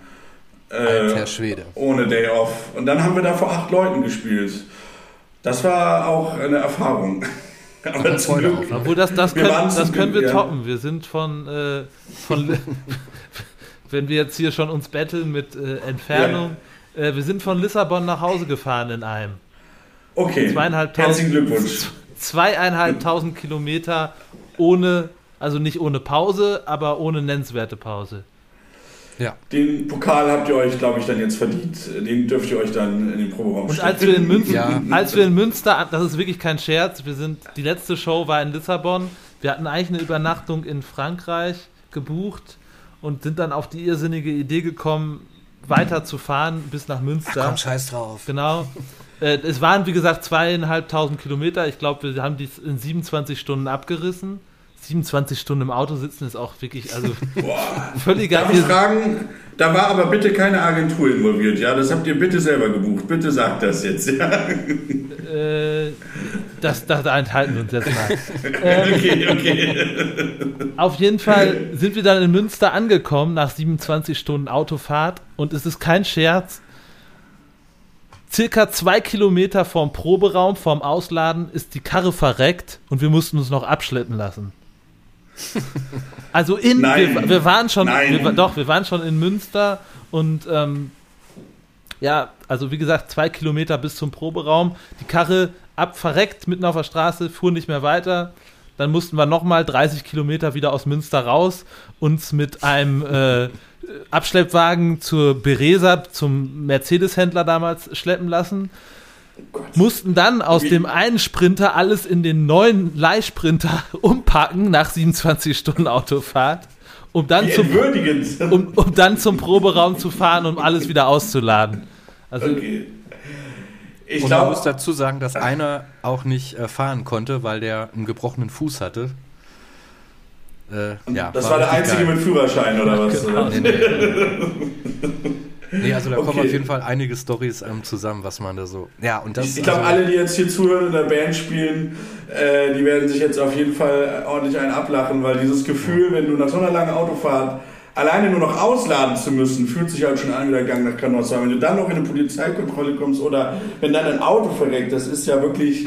Äh, Alter Schwede. ohne Day Off. Und dann haben wir da vor acht Leuten gespielt. Das war auch eine Erfahrung. *laughs* Aber zum Glück. Obwohl, das, das, können, das können wir ja. toppen. Wir sind von, äh, von *laughs* wenn wir jetzt hier schon uns betteln mit äh, Entfernung, äh, wir sind von Lissabon nach Hause gefahren in einem. Okay. Herzlichen Glückwunsch. *laughs* zweieinhalbtausend Kilometer ohne, also nicht ohne Pause, aber ohne nennenswerte Pause. Ja. Den Pokal habt ihr euch, glaube ich, dann jetzt verdient. Den dürft ihr euch dann in den Proberaum Und als wir in Münster, Ja. als wir in Münster, das ist wirklich kein Scherz, wir sind, die letzte Show war in Lissabon. Wir hatten eigentlich eine Übernachtung in Frankreich gebucht und sind dann auf die irrsinnige Idee gekommen, weiter zu fahren bis nach Münster. Komm, scheiß drauf. Genau. Äh, es waren, wie gesagt, zweieinhalbtausend Kilometer. Ich glaube, wir haben die in 27 Stunden abgerissen. 27 Stunden im Auto sitzen ist auch wirklich, also *laughs* Boah. völliger Darf ich fragen, da war aber bitte keine Agentur involviert, ja? Das habt ihr bitte selber gebucht. Bitte sagt das jetzt, ja? Äh, das, das enthalten wir uns jetzt mal. *laughs* Ähm, Okay, okay. Auf jeden Fall sind wir dann in Münster angekommen nach 27 Stunden Autofahrt und es ist kein Scherz. Circa zwei Kilometer vorm Proberaum, vorm Ausladen, ist die Karre verreckt und wir mussten uns noch abschleppen lassen. *laughs* Also in, wir, wir waren schon, wir, doch, wir waren schon in Münster und ähm, ja, also wie gesagt, zwei Kilometer bis zum Proberaum. Die Karre ab verreckt mitten auf der Straße, fuhr nicht mehr weiter. Dann mussten wir nochmal 30 Kilometer wieder aus Münster raus, uns mit einem äh, Abschleppwagen zur Beresa, zum Mercedes-Händler damals schleppen lassen. Mussten dann aus dem einen Sprinter alles in den neuen Leihsprinter *laughs* umpacken nach 27 Stunden Autofahrt, um dann Wie zum um, um dann zum Proberaum zu fahren, um alles wieder auszuladen. Also Okay. Ich Und man muss dazu sagen, dass einer auch nicht äh, fahren konnte, weil der einen gebrochenen Fuß hatte. Äh, ja, das war der richtig Einzige geil. mit Führerschein oder was? Genau. Oder? Nee, nee. nee, *laughs* also da kommen Okay. auf jeden Fall einige Stories ähm, zusammen, was man da so. Ja, und das Ich, ich glaube, also, alle, die jetzt hier zuhören und in der Band spielen, äh, die werden sich jetzt auf jeden Fall ordentlich einen ablachen, weil dieses Gefühl, wenn du nach so einer langen Autofahrt alleine nur noch ausladen zu müssen, fühlt sich halt schon an wie der Gang nach Canossa. Wenn du dann noch in eine Polizeikontrolle kommst oder wenn dann ein Auto verreckt, das ist ja wirklich.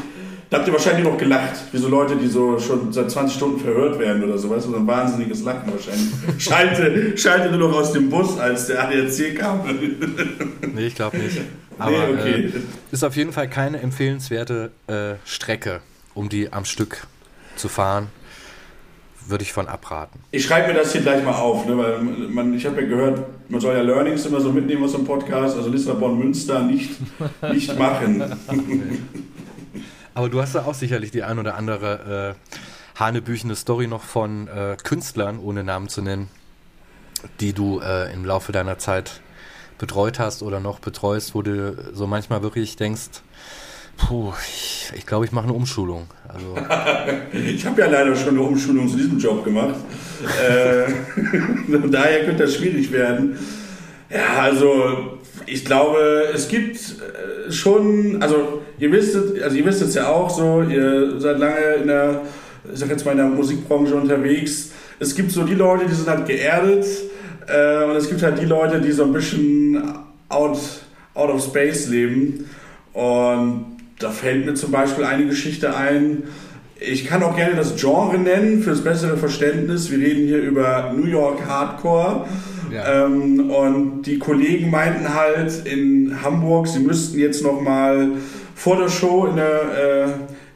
Da habt ihr wahrscheinlich noch gelacht, wie so Leute, die so schon seit 20 Stunden verhört werden oder so, weißt du, so ein wahnsinniges Lachen wahrscheinlich. *laughs* Schalte, schalte nur noch aus dem Bus, als der ADAC kam. nee, ich glaube nicht. Aber nee, okay. äh, ist auf jeden Fall keine empfehlenswerte äh, Strecke, um die am Stück zu fahren. Würde ich von abraten. Ich schreibe mir das hier gleich mal auf, ne, weil man, ich habe ja gehört, man soll ja Learnings immer so mitnehmen aus dem Podcast, also Lissabon, Münster nicht, nicht machen. *laughs* Aber du hast ja auch sicherlich die ein oder andere äh, hanebüchene Story noch von äh, Künstlern, ohne Namen zu nennen, die du äh, im Laufe deiner Zeit betreut hast oder noch betreust, wo du so manchmal wirklich denkst, puh, ich glaube, ich, glaub, ich mache eine Umschulung. Also, *laughs* Ich habe ja leider schon eine Umschulung zu diesem Job gemacht. äh, *laughs* daher könnte das schwierig werden. Ja, also ich glaube, es gibt äh, schon, also ihr wisst, es- also ihr wisst es ja auch so, ihr seid lange in der, ich sag jetzt mal in der Musikbranche unterwegs. es gibt so die Leute, die sind halt geerdet äh, und es gibt halt die Leute, die so ein bisschen out, out of space leben. Und da fällt mir zum Beispiel eine Geschichte ein. Ich kann auch gerne das Genre nennen fürs bessere Verständnis. Wir reden hier über New York Hardcore. Ähm, und die Kollegen meinten halt in Hamburg, sie müssten jetzt noch mal vor der Show in, der,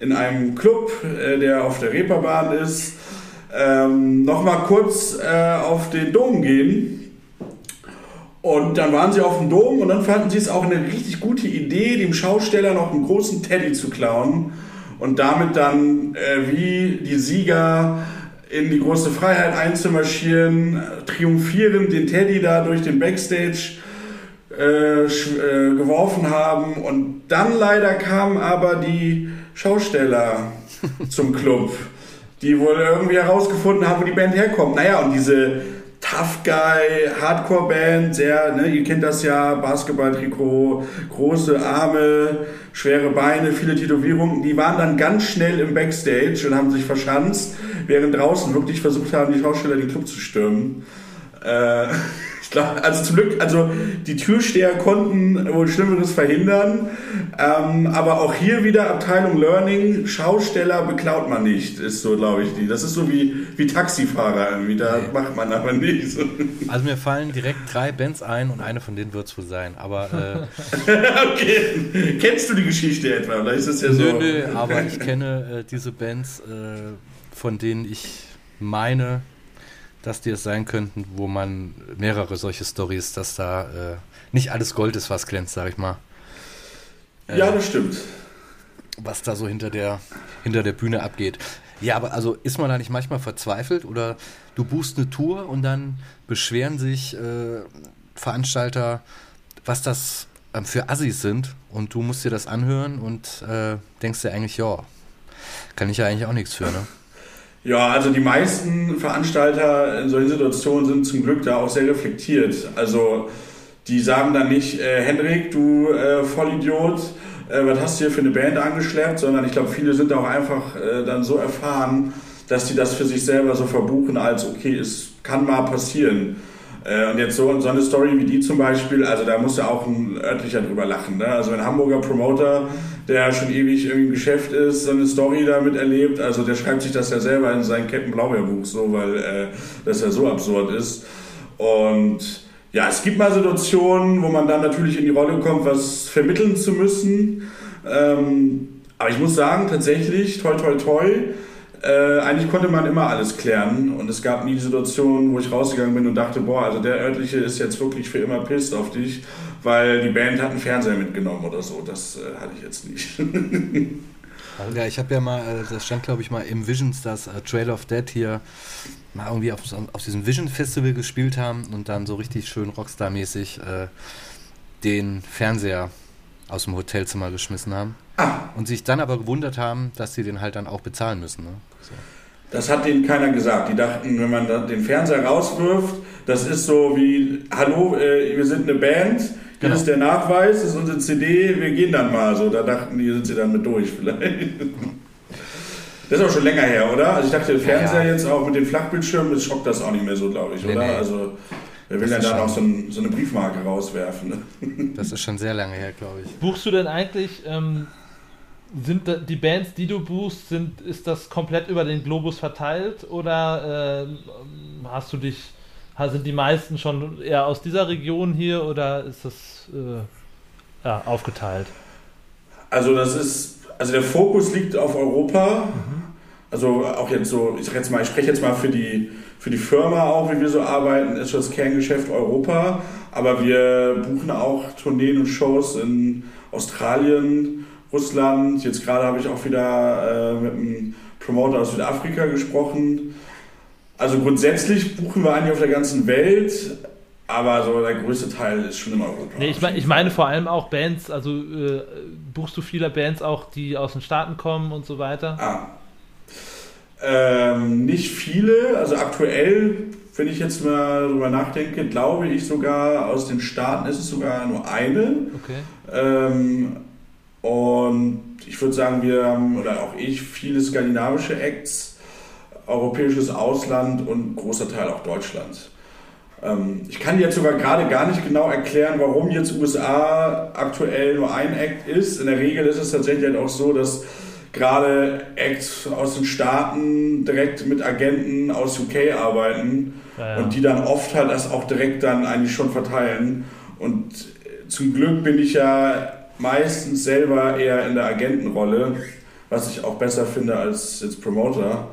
äh, in einem Club, äh, der auf der Reeperbahn ist, ähm, noch mal kurz äh, auf den Dom gehen. Und dann waren sie auf dem Dom und dann fanden sie es auch eine richtig gute Idee, dem Schausteller noch einen großen Teddy zu klauen und damit dann äh, wie die Sieger in die große Freiheit einzumarschieren, triumphierend den Teddy da durch den Backstage äh, äh, geworfen haben. Und dann leider kamen aber die Schausteller *laughs* zum Club, die wohl irgendwie herausgefunden haben, wo die Band herkommt. Naja, und diese Tough Guy, Hardcore-Band, sehr, ne, ihr kennt das ja, Basketball-Trikot, große Arme, schwere Beine, viele Tätowierungen, die waren dann ganz schnell im Backstage und haben sich verschanzt, während draußen wirklich versucht haben, die Schauspieler den Club zu stürmen. Äh, *laughs* ich glaube, also zum Glück, also die Türsteher konnten wohl Schlimmeres verhindern, ähm, aber auch hier wieder Abteilung Learning, Schausteller beklaut man nicht, ist so, glaube ich, die. Das ist so wie, wie Taxifahrer irgendwie, da nee. macht man aber nicht. Also mir fallen direkt drei Bands ein und eine von denen wird es wohl sein, aber... Äh, *laughs* okay, kennst du die Geschichte etwa? Oder ist das ja so? Nö, nö, aber ich kenne äh, diese Bands, äh, von denen ich meine, dass die es sein könnten, wo man mehrere solche Stories, dass da äh, nicht alles Gold ist, was glänzt, sag ich mal. Äh, ja, das stimmt. Was da so hinter der, hinter der Bühne abgeht. Ja, aber also ist man da nicht manchmal verzweifelt oder du buchst eine Tour und dann beschweren sich äh, Veranstalter, was das ähm, für Assis sind und du musst dir das anhören und äh, denkst dir eigentlich, ja, kann ich ja eigentlich auch nichts für, ne? Ja, also die meisten Veranstalter in solchen Situationen sind zum Glück da auch sehr reflektiert. Also die sagen dann nicht, äh, Hendrik, du äh, Vollidiot, äh, was hast du hier für eine Band angeschleppt, sondern ich glaube, viele sind auch einfach äh, dann so erfahren, dass die das für sich selber so verbuchen als, okay, es kann mal passieren. Äh, und jetzt so, so eine Story wie die zum Beispiel, also da muss ja auch ein örtlicher drüber lachen. Ne? Also ein Hamburger Promoter, der schon ewig im Geschäft ist, so eine Story damit erlebt, also der schreibt sich das ja selber in sein Captain Blaubeerbuch so, weil äh, das ja so absurd ist. Und ja, es gibt mal Situationen, wo man dann natürlich in die Rolle kommt, was vermitteln zu müssen. Ähm, aber ich muss sagen, tatsächlich, toi toi toi, äh, eigentlich konnte man immer alles klären und es gab nie die Situation, wo ich rausgegangen bin und dachte, boah, also der örtliche ist jetzt wirklich für immer pisst auf dich, weil die Band hat einen Fernseher mitgenommen oder so. Das äh, hatte ich jetzt nicht. *laughs* ja, ich habe ja mal, äh, das stand glaube ich mal im Visions, dass äh, Trail of Dead hier mal irgendwie auf, auf diesem Vision Festival gespielt haben und dann so richtig schön Rockstar-mäßig äh, den Fernseher aus dem Hotelzimmer geschmissen haben. Ah. Und sich dann aber gewundert haben, dass sie den halt dann auch bezahlen müssen. Ne? So. Das hat denen keiner gesagt. Die dachten, wenn man den Fernseher rauswirft, das ist so wie, hallo, äh, wir sind eine Band, hier genau. ist der Nachweis, das ist unsere CD, wir gehen dann mal. So, da dachten die, sind sie dann mit durch vielleicht. Das ist auch schon länger her, oder? Also ich dachte, der Fernseher ja, ja. jetzt auch mit den Flachbildschirmen, das schockt das auch nicht mehr so, glaube ich, nee, oder? Nee. Also Wer will ja dann auch so, ein, so, eine Briefmarke rauswerfen? Ne? *laughs* Das ist schon sehr lange her, glaube ich. Buchst du denn eigentlich, ähm, sind die Bands, die du buchst, sind, ist das komplett über den Globus verteilt oder äh, hast du dich, sind die meisten schon eher aus dieser Region hier oder ist das äh, ja, aufgeteilt? Also das ist, also der Fokus liegt auf Europa. Mhm. Also auch jetzt so, ich sag jetzt mal, ich spreche jetzt mal für die für die Firma auch, wie wir so arbeiten, ist das Kerngeschäft Europa. Aber wir buchen auch Tourneen und Shows in Australien, Russland. Jetzt gerade habe ich auch wieder äh, mit einem Promoter aus Südafrika gesprochen. Also grundsätzlich buchen wir eigentlich auf der ganzen Welt, aber so der größte Teil ist schon in Europa. Nee, ich, mein, ich meine vor allem auch Bands, also äh, buchst du viele Bands auch, die aus den Staaten kommen und so weiter? Ah, ähm, nicht viele, also aktuell, wenn ich jetzt mal darüber nachdenke, glaube ich sogar aus den Staaten ist es sogar nur eine. Okay. Ähm, und ich würde sagen, wir haben, oder auch ich, viele skandinavische Acts. europäisches Ausland und großer Teil auch Deutschland. Ähm, ich kann jetzt sogar gerade gar nicht genau erklären, warum jetzt USA aktuell nur ein Act ist. In der Regel ist es tatsächlich halt auch so, dass gerade Acts aus den Staaten direkt mit Agenten aus UK arbeiten ja, ja. und die dann oft halt das auch direkt dann eigentlich schon verteilen. Und zum Glück bin ich ja meistens selber eher in der Agentenrolle, was ich auch besser finde als jetzt Promoter.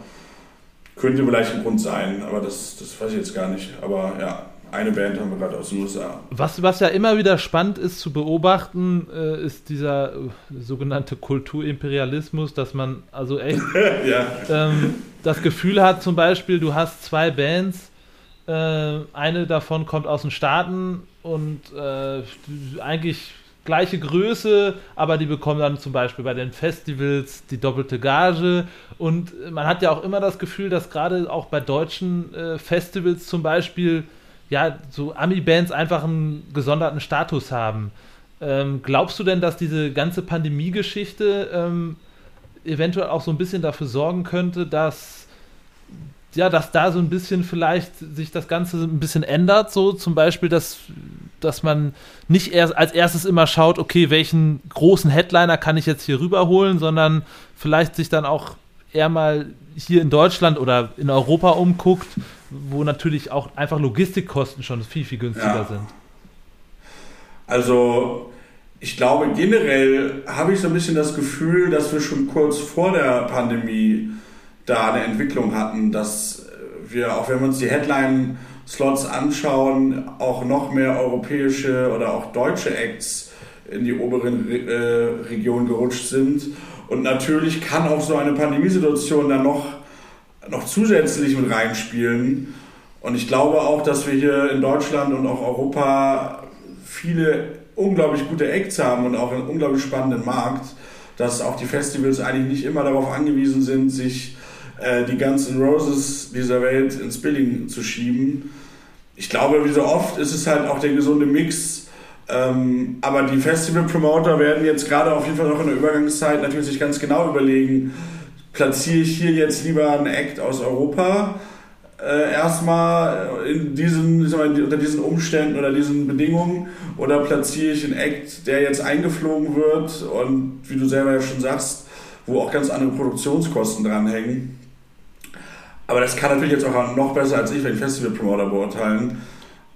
Könnte vielleicht ein Grund sein, aber das, das weiß ich jetzt gar nicht. Aber ja, eine Band haben wir gerade aus den USA. Was, was ja immer wieder spannend ist zu beobachten, äh, ist dieser äh, sogenannte Kulturimperialismus, dass man also echt *laughs* ja. ähm, das Gefühl hat, zum Beispiel, du hast zwei Bands, äh, eine davon kommt aus den Staaten und äh, eigentlich gleiche Größe, aber die bekommen dann zum Beispiel bei den Festivals die doppelte Gage. Und man hat ja auch immer das Gefühl, dass gerade auch bei deutschen äh, Festivals zum Beispiel ja so Ami-Bands einfach einen gesonderten Status haben. Ähm, glaubst du denn, dass diese ganze Pandemie-Geschichte ähm, eventuell auch so ein bisschen dafür sorgen könnte, dass ja, dass da so ein bisschen vielleicht sich das Ganze ein bisschen ändert, so zum Beispiel, dass, dass man nicht erst als erstes immer schaut, okay, welchen großen Headliner kann ich jetzt hier rüberholen, sondern vielleicht sich dann auch eher mal hier in Deutschland oder in Europa umguckt, wo natürlich auch einfach Logistikkosten schon viel, viel günstiger ja. sind. Also ich glaube generell habe ich so ein bisschen das Gefühl, dass wir schon kurz vor der Pandemie da eine Entwicklung hatten, dass wir, auch wenn wir uns die Headline-Slots anschauen, auch noch mehr europäische oder auch deutsche Acts in die oberen äh, Regionen gerutscht sind. Und natürlich kann auch so eine Pandemiesituation dann noch, noch zusätzlich mit reinspielen. Und ich glaube auch, dass wir hier in Deutschland und auch Europa viele unglaublich gute Acts haben und auch einen unglaublich spannenden Markt, dass auch die Festivals eigentlich nicht immer darauf angewiesen sind, sich äh, die ganzen Roses dieser Welt ins Billing zu schieben. Ich glaube, wie so oft ist es halt auch der gesunde Mix. Ähm, aber die Festival-Promoter werden jetzt gerade auf jeden Fall noch in der Übergangszeit natürlich sich ganz genau überlegen, platziere ich hier jetzt lieber einen Act aus Europa äh, erstmal in diesen, mal, unter diesen Umständen oder diesen Bedingungen oder platziere ich einen Act, der jetzt eingeflogen wird und wie du selber ja schon sagst, wo auch ganz andere Produktionskosten dranhängen. Aber das kann natürlich jetzt auch noch besser als ich, wenn ich Festival-Promoter beurteilen.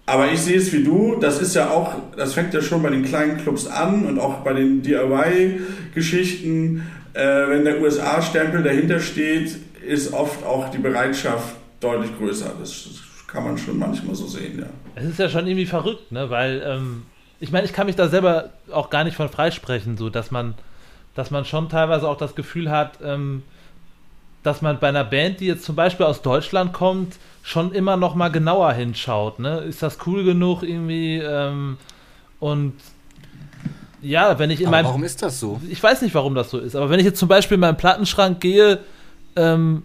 Aber ich sehe es wie du, das ist ja auch, das fängt ja schon bei den kleinen Clubs an und auch bei den DIY-Geschichten. Äh, wenn der USA-Stempel dahinter steht, ist oft auch die Bereitschaft deutlich größer. Das, kann man schon manchmal so sehen, ja. Es ist ja schon irgendwie verrückt, ne? Weil, ähm, ich meine, ich kann mich da selber auch gar nicht von freisprechen, so dass man, dass man schon teilweise auch das Gefühl hat, ähm, dass man bei einer Band, die jetzt zum Beispiel aus Deutschland kommt, schon immer noch mal genauer hinschaut. Ne? Ist das cool genug irgendwie? Ähm, und ja, wenn ich in aber meinem. Warum ist das so? Ich weiß nicht, warum das so ist. Aber wenn ich jetzt zum Beispiel in meinen Plattenschrank gehe, ähm,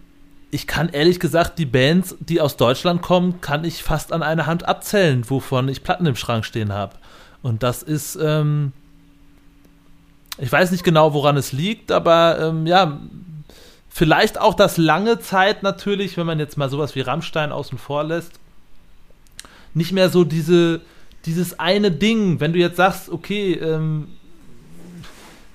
ich kann ehrlich gesagt die Bands, die aus Deutschland kommen, kann ich fast an einer Hand abzählen, wovon ich Platten im Schrank stehen habe. Und das ist, ähm, ich weiß nicht genau, woran es liegt, aber ähm, ja, Vielleicht auch das lange Zeit natürlich, wenn man jetzt mal sowas wie Rammstein außen vor lässt, nicht mehr so diese, dieses eine Ding, wenn du jetzt sagst, okay, ähm,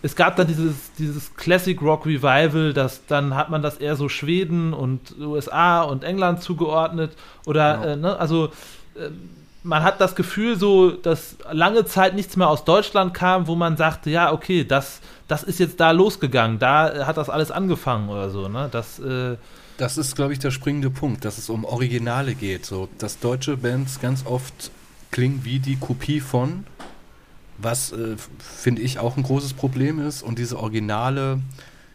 es gab dann dieses, dieses Classic Rock Revival, das, dann hat man das eher so Schweden und USA und England zugeordnet. Oder, genau. äh, ne, also äh, man hat das Gefühl so, dass lange Zeit nichts mehr aus Deutschland kam, wo man sagte, ja, okay, das, das ist jetzt da losgegangen, da hat das alles angefangen oder so, ne? Das, äh das ist, glaube ich, der springende Punkt, dass es um Originale geht. So, dass deutsche Bands ganz oft klingen wie die Kopie von, was äh, finde ich auch ein großes Problem ist. Und diese Originale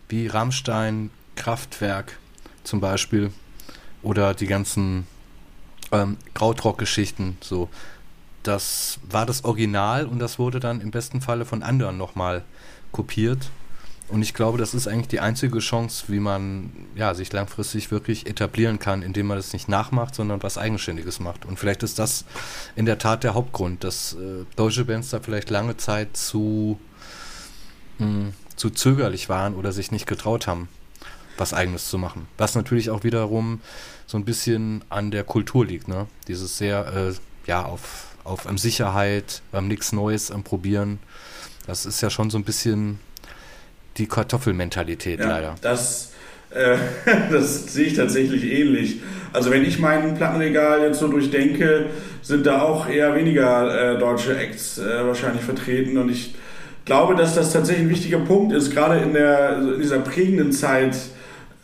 wie Rammstein, Kraftwerk zum Beispiel oder die ganzen ähm, Krautrock-Geschichten, so. Das war das Original und das wurde dann im besten Falle von anderen nochmal kopiert. Und ich glaube, das ist eigentlich die einzige Chance, wie man ja, sich langfristig wirklich etablieren kann, indem man das nicht nachmacht, sondern was Eigenständiges macht. Und vielleicht ist das in der Tat der Hauptgrund, dass äh, deutsche Bands da vielleicht lange Zeit zu, mh, hm, zu zögerlich waren oder sich nicht getraut haben. was Eigenes zu machen. Was natürlich auch wiederum so ein bisschen an der Kultur liegt, ne? Dieses sehr, äh, ja, auf, auf um Sicherheit, um nichts Neues, am Probieren. Das ist ja schon so ein bisschen die Kartoffelmentalität ja, leider. Das, äh, *laughs* das sehe ich tatsächlich ähnlich. Also wenn ich mein Plattenregal jetzt so durchdenke, sind da auch eher weniger äh, deutsche Acts äh, wahrscheinlich vertreten und ich glaube, dass das tatsächlich ein wichtiger Punkt ist, gerade in, der, in dieser prägenden Zeit,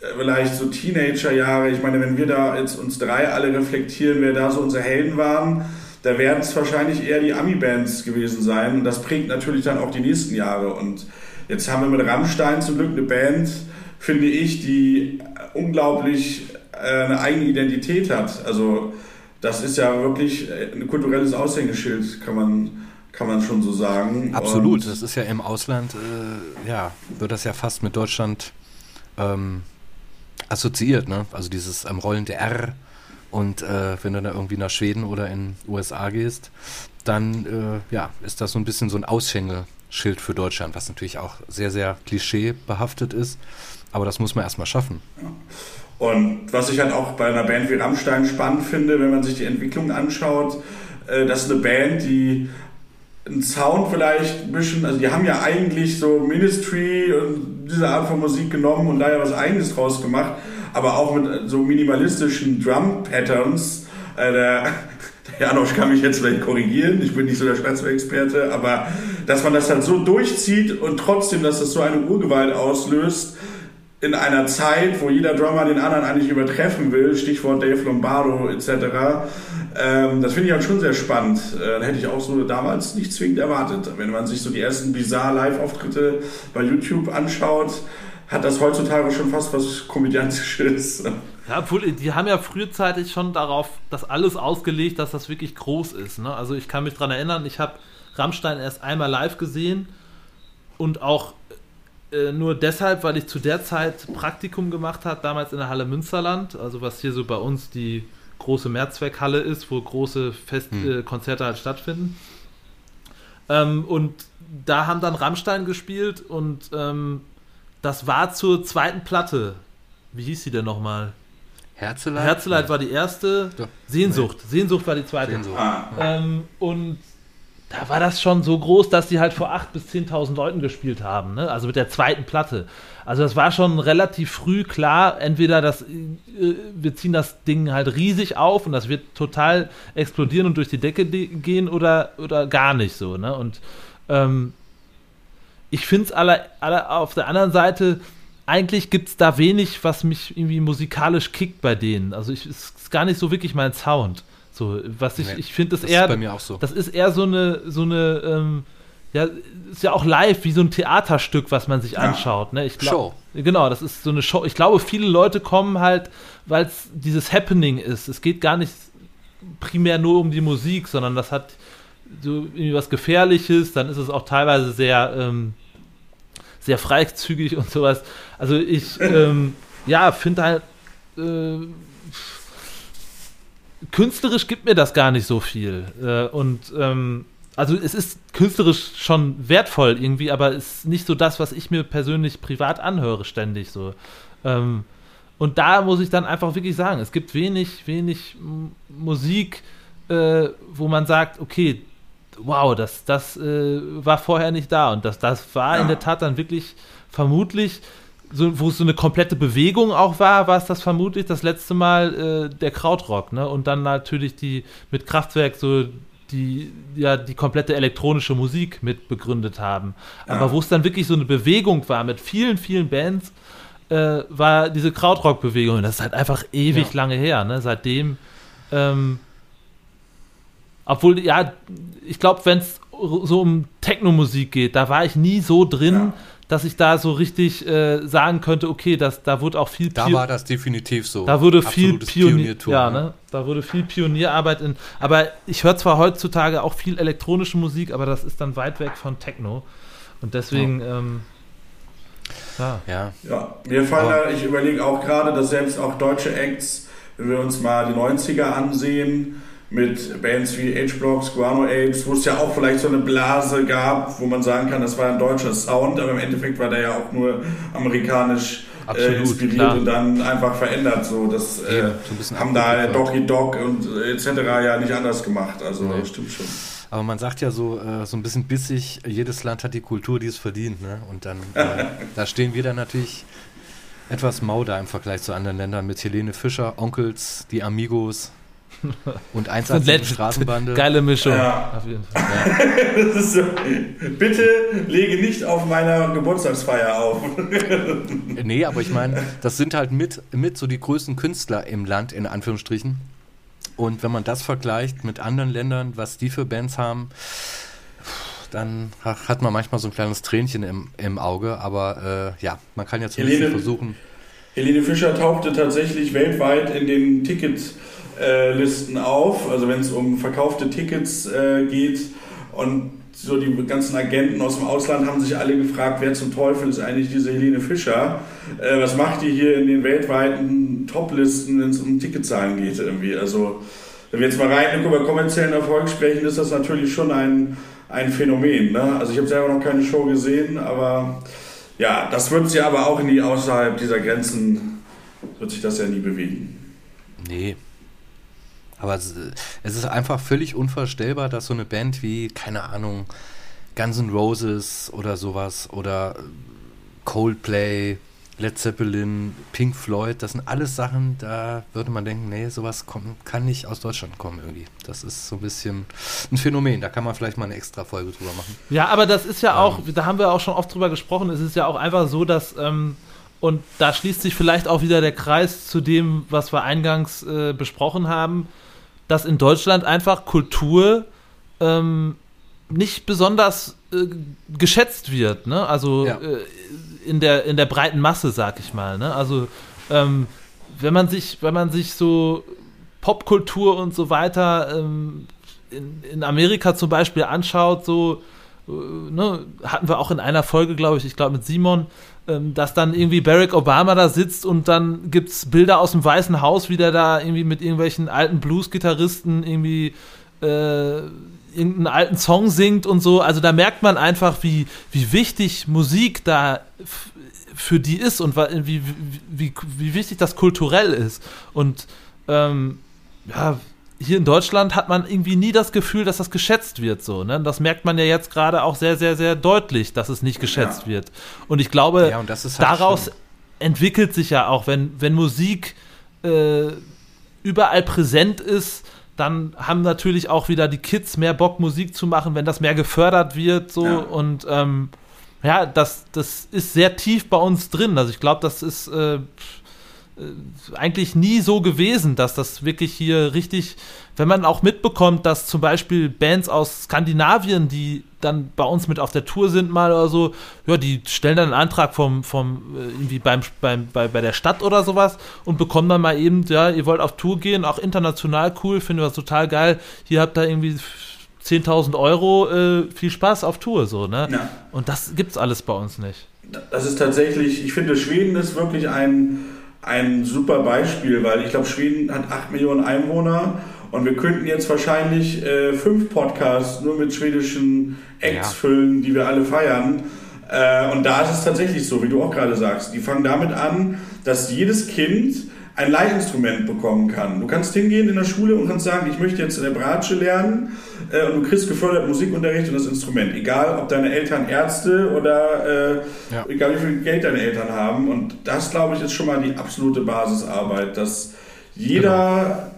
äh, vielleicht so Teenagerjahre. Ich meine, wenn wir da jetzt uns drei alle reflektieren, wer da so unsere Helden waren, da werden es wahrscheinlich eher die Ami-Bands gewesen sein. Und das prägt natürlich dann auch die nächsten Jahre. Und jetzt haben wir mit Rammstein zum Glück eine Band, finde ich, die unglaublich äh, eine eigene Identität hat. Also das ist ja wirklich ein kulturelles Aushängeschild, kann man kann man schon so sagen. Absolut, Und das ist ja im Ausland, äh, ja, wird das ja fast mit Deutschland ähm, assoziiert, ne? Also dieses ähm, rollende R und äh, wenn du da irgendwie nach Schweden oder in USA gehst, dann äh, ja, ist das so ein bisschen so ein Aushängeschild für Deutschland, was natürlich auch sehr, sehr klischeebehaftet ist. Aber das muss man erstmal schaffen. Und was ich halt auch bei einer Band wie Rammstein spannend finde, wenn man sich die Entwicklung anschaut, äh, das ist eine Band, die einen Sound vielleicht ein bisschen, also die haben ja eigentlich so Ministry und diese Art von Musik genommen und da ja was eigenes draus gemacht, aber auch mit so minimalistischen Drum-Patterns. Äh, der Janosch kann mich jetzt vielleicht korrigieren, ich bin nicht so der Schlagzeugexperte, aber dass man das dann so durchzieht und trotzdem, dass das so eine Urgewalt auslöst, in einer Zeit, wo jeder Drummer den anderen eigentlich übertreffen will, Stichwort Dave Lombardo etc., ähm, das finde ich halt schon sehr spannend. Äh, hätte ich auch so damals nicht zwingend erwartet. Wenn man sich so die ersten Bizarre Live-Auftritte bei YouTube anschaut, hat das heutzutage schon fast was Komödiantisches. Ja, obwohl, die haben ja frühzeitig schon darauf das alles ausgelegt, dass das wirklich groß ist. Ne? Also ich kann mich daran erinnern, ich habe Rammstein erst einmal live gesehen und auch äh, nur deshalb, weil ich zu der Zeit Praktikum gemacht habe, damals in der Halle Münsterland, also was hier so bei uns die große Mehrzweckhalle ist, wo große Fest hm. äh, Konzerte halt stattfinden. Ähm, und da haben dann Rammstein gespielt und ähm, das war zur zweiten Platte. Wie hieß sie denn nochmal? Herzeleid? Herzeleid war die erste. Doch. Sehnsucht. Nee. Sehnsucht war die zweite. Sehnsucht. Ah. Ähm, und da war das schon so groß, dass die halt vor 8.000 bis 10.000 Leuten gespielt haben, ne? also mit der zweiten Platte. Also das war schon relativ früh klar, entweder das, äh, wir ziehen das Ding halt riesig auf und das wird total explodieren und durch die Decke gehen oder, oder gar nicht so. Ne? Und ähm, ich finde es alle, alle auf der anderen Seite, eigentlich gibt es da wenig, was mich irgendwie musikalisch kickt bei denen. Also es ist gar nicht so wirklich mein Sound. So, was ich, nee, ich finde das, das eher. Ist bei mir auch so. Das ist eher so eine, so eine, ähm, ja, ist ja auch live wie so ein Theaterstück, was man sich ja. anschaut. Ne? Ich glaub, Show. Genau, das ist so eine Show. Ich glaube, viele Leute kommen halt, weil es dieses Happening ist. Es geht gar nicht primär nur um die Musik, sondern das hat so irgendwie was Gefährliches. Dann ist es auch teilweise sehr, ähm, sehr freizügig und sowas. Also ich, ähm, ja, finde halt. Äh, künstlerisch gibt mir das gar nicht so viel. Äh, und ähm, also es ist künstlerisch schon wertvoll irgendwie, aber es ist nicht so das, was ich mir persönlich privat anhöre, ständig so. Ähm, und da muss ich dann einfach wirklich sagen, es gibt wenig, wenig Musik, äh, wo man sagt, okay, wow, das, das äh, war vorher nicht da. Und das, das war ja. in der Tat dann wirklich vermutlich so, wo es so eine komplette Bewegung auch war, war es das vermutlich das letzte Mal äh, der Krautrock, ne? Und dann natürlich die mit Kraftwerk so die ja die komplette elektronische Musik mit begründet haben. Ja. Aber wo es dann wirklich so eine Bewegung war mit vielen, vielen Bands, äh, war diese Krautrock-Bewegung. Und das ist halt einfach ewig ja. lange her, ne? Seitdem, ähm, obwohl, ja, ich glaube, wenn es so um Techno-Musik geht, da war ich nie so drin. Ja dass ich da so richtig äh, sagen könnte, okay, das, da wurde auch viel Da war das definitiv so. Da wurde viel Pionier ja, ne? Da wurde viel Pionierarbeit in. Aber ich höre zwar heutzutage auch viel elektronische Musik, aber das ist dann weit weg von Techno. Und deswegen, ja. Ähm, ja. ja. ja. mir fallen da, ich überlege auch gerade, dass selbst auch deutsche Acts, wenn wir uns mal die 90er ansehen, mit Bands wie H-Blocks, Guano Apes, wo es ja auch vielleicht so eine Blase gab, wo man sagen kann, das war ein deutscher Sound, aber im Endeffekt war der ja auch nur amerikanisch äh, inspiriert klar. und dann einfach verändert. So, das äh, so haben da Doggy Dog und äh, etc. ja nicht anders gemacht. Also nee. stimmt schon. Aber man sagt ja so, äh, so ein bisschen bissig, jedes Land hat die Kultur, die es verdient. Ne? Und dann, *laughs* äh, da stehen wir dann natürlich etwas mau da im Vergleich zu anderen Ländern mit Helene Fischer, Onkels, die Amigos, *laughs* und Einsatz in Straßenbande. Geile Mischung. Ja. Auf jeden Fall. Ja. *laughs* so, bitte lege nicht auf meiner Geburtstagsfeier auf. *laughs* nee, aber ich meine, das sind halt mit, mit so die größten Künstler im Land, in Anführungsstrichen. Und wenn man das vergleicht mit anderen Ländern, was die für Bands haben, dann hat man manchmal so ein kleines Tränchen im, im Auge. Aber äh, ja, man kann ja zumindest Helene, versuchen. Helene Fischer tauchte tatsächlich weltweit in den Tickets äh, Listen auf, also wenn es um verkaufte Tickets äh, geht. Und so die ganzen Agenten aus dem Ausland haben sich alle gefragt, wer zum Teufel ist eigentlich diese Helene Fischer? Äh, was macht die hier in den weltweiten Top-Listen, wenn es um Ticketzahlen geht irgendwie? Also wenn wir jetzt mal rein über kommerziellen Erfolg sprechen, ist das natürlich schon ein, ein Phänomen. Ne? Also ich habe selber noch keine Show gesehen, aber ja, das wird sich aber auch nie außerhalb dieser Grenzen, wird sich das ja nie bewegen. Nee, aber es, ist einfach völlig unvorstellbar, dass so eine Band wie, keine Ahnung, Guns N' Roses oder sowas oder Coldplay, Led Zeppelin, Pink Floyd, das sind alles Sachen, da würde man denken, nee, sowas kommt, kann nicht aus Deutschland kommen irgendwie. Das ist so ein bisschen ein Phänomen, da kann man vielleicht mal eine extra Folge drüber machen. Ja, aber das ist ja auch, ähm, da haben wir auch schon oft drüber gesprochen, es ist ja auch einfach so, dass, ähm, und da schließt sich vielleicht auch wieder der Kreis zu dem, was wir eingangs äh, besprochen haben, dass in Deutschland einfach Kultur ähm, nicht besonders äh, geschätzt wird, ne? Also ja. äh, in der in der breiten Masse, sag ich mal, ne? Also ähm, wenn man sich wenn man sich so Popkultur und so weiter ähm, in, in Amerika zum Beispiel anschaut, so äh, ne, hatten wir auch in einer Folge, glaube ich, ich glaube mit Simon, dass dann irgendwie Barack Obama da sitzt und dann gibt es Bilder aus dem Weißen Haus, wie der da irgendwie mit irgendwelchen alten Blues-Gitarristen irgendwie äh, irgendeinen alten Song singt und so. Also da merkt man einfach, wie, wie wichtig Musik da für die ist und wie, wie, wie, wie wichtig das kulturell ist. Und ähm, ja, hier in Deutschland hat man irgendwie nie das Gefühl, dass das geschätzt wird. So, ne? Das merkt man ja jetzt gerade auch sehr, sehr, sehr deutlich, dass es nicht geschätzt ja. wird. Und ich glaube, ja, halt daraus schlimm. entwickelt sich ja auch, wenn, wenn Musik äh, überall präsent ist, dann haben natürlich auch wieder die Kids mehr Bock, Musik zu machen, wenn das mehr gefördert wird. So ja. und ähm, ja, das, das ist sehr tief bei uns drin. Also ich glaube, das ist äh, äh, eigentlich nie so gewesen, dass das wirklich hier richtig, wenn man auch mitbekommt, dass zum Beispiel Bands aus Skandinavien, die dann bei uns mit auf der Tour sind mal oder so, ja, die stellen dann einen Antrag vom, vom äh, irgendwie beim, beim, bei, bei der Stadt oder sowas und bekommen dann mal eben, ja, ihr wollt auf Tour gehen, auch international cool, finden wir das total geil, hier habt ihr irgendwie 10.000 Euro, äh, viel Spaß auf Tour, so, ne? Ja. Und das gibt's alles bei uns nicht. Das ist tatsächlich, ich finde, Schweden ist wirklich ein ein super Beispiel, weil ich glaube, Schweden hat 8 Millionen Einwohner und wir könnten jetzt wahrscheinlich äh, fünf Podcasts nur mit schwedischen Acts ja. füllen, die wir alle feiern. Äh, und da ist es tatsächlich so, wie du auch gerade sagst. Die fangen damit an, dass jedes Kind ein Leihinstrument bekommen kann. Du kannst hingehen in der Schule und kannst sagen, ich möchte jetzt eine Bratsche lernen äh, und du kriegst gefördert Musikunterricht und das Instrument. Egal, ob deine Eltern Ärzte oder äh, ja. egal wie viel Geld deine Eltern haben. Und das, glaube ich, ist schon mal die absolute Basisarbeit, dass jeder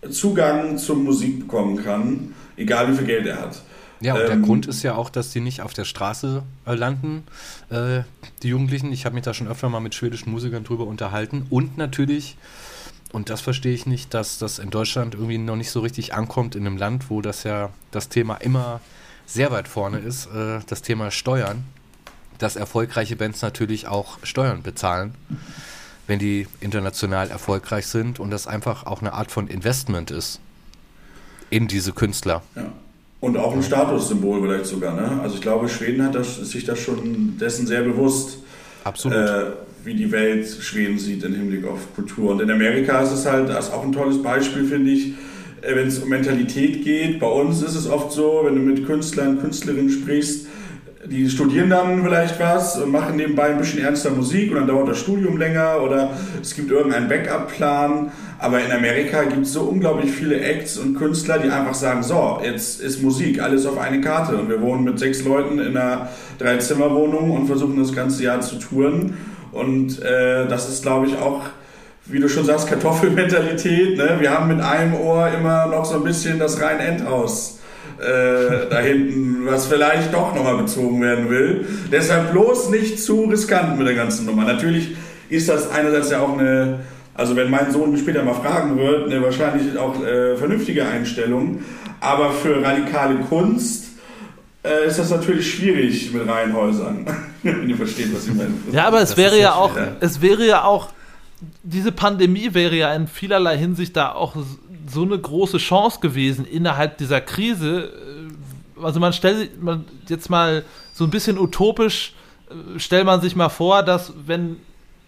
genau. Zugang zur Musik bekommen kann, egal wie viel Geld er hat. Ja, und ähm, der Grund ist ja auch, dass die nicht auf der Straße äh, landen, äh, die Jugendlichen. Ich habe mich da schon öfter mal mit schwedischen Musikern drüber unterhalten. Und natürlich, und das verstehe ich nicht, dass das in Deutschland irgendwie noch nicht so richtig ankommt in einem Land, wo das ja das Thema immer sehr weit vorne ist, äh, das Thema Steuern, dass erfolgreiche Bands natürlich auch Steuern bezahlen, wenn die international erfolgreich sind und das einfach auch eine Art von Investment ist in diese Künstler. Ja. Und auch ein Statussymbol vielleicht sogar. Ne? Also ich glaube, Schweden hat das, sich das schon dessen sehr bewusst, Absolut. Äh, wie die Welt Schweden sieht im Hinblick auf Kultur. Und in Amerika ist es halt, das ist auch ein tolles Beispiel, finde ich. äh, wenn es um Mentalität geht. Bei uns ist es oft so, wenn du mit Künstlern, Künstlerinnen sprichst, die studieren dann vielleicht was und machen nebenbei ein bisschen ernster Musik und dann dauert das Studium länger oder es gibt irgendeinen Backup-Plan. Aber in Amerika gibt es so unglaublich viele Acts und Künstler, die einfach sagen, so, jetzt ist Musik, alles auf eine Karte und wir wohnen mit sechs Leuten in einer Dreizimmerwohnung und versuchen das ganze Jahr zu touren. Und äh, das ist, glaube ich, auch wie du schon sagst, Kartoffelmentalität. Ne? Wir haben mit einem Ohr immer noch so ein bisschen das Rhein-Endhaus äh, da hinten, was vielleicht doch nochmal bezogen werden will. Deshalb bloß nicht zu riskant mit der ganzen Nummer. Natürlich ist das einerseits ja auch eine, also wenn mein Sohn mich später mal fragen wird, eine wahrscheinlich auch äh, vernünftige Einstellung. Aber für radikale Kunst äh, ist das natürlich schwierig mit Reihenhäusern. *laughs* wenn ihr versteht, was ich meine. Ja, aber es wäre ja auch, es wäre ja auch, diese Pandemie wäre ja in vielerlei Hinsicht da auch so eine große Chance gewesen innerhalb dieser Krise. Äh, also man stellt man jetzt mal so ein bisschen utopisch, äh, stellt man sich mal vor, dass wenn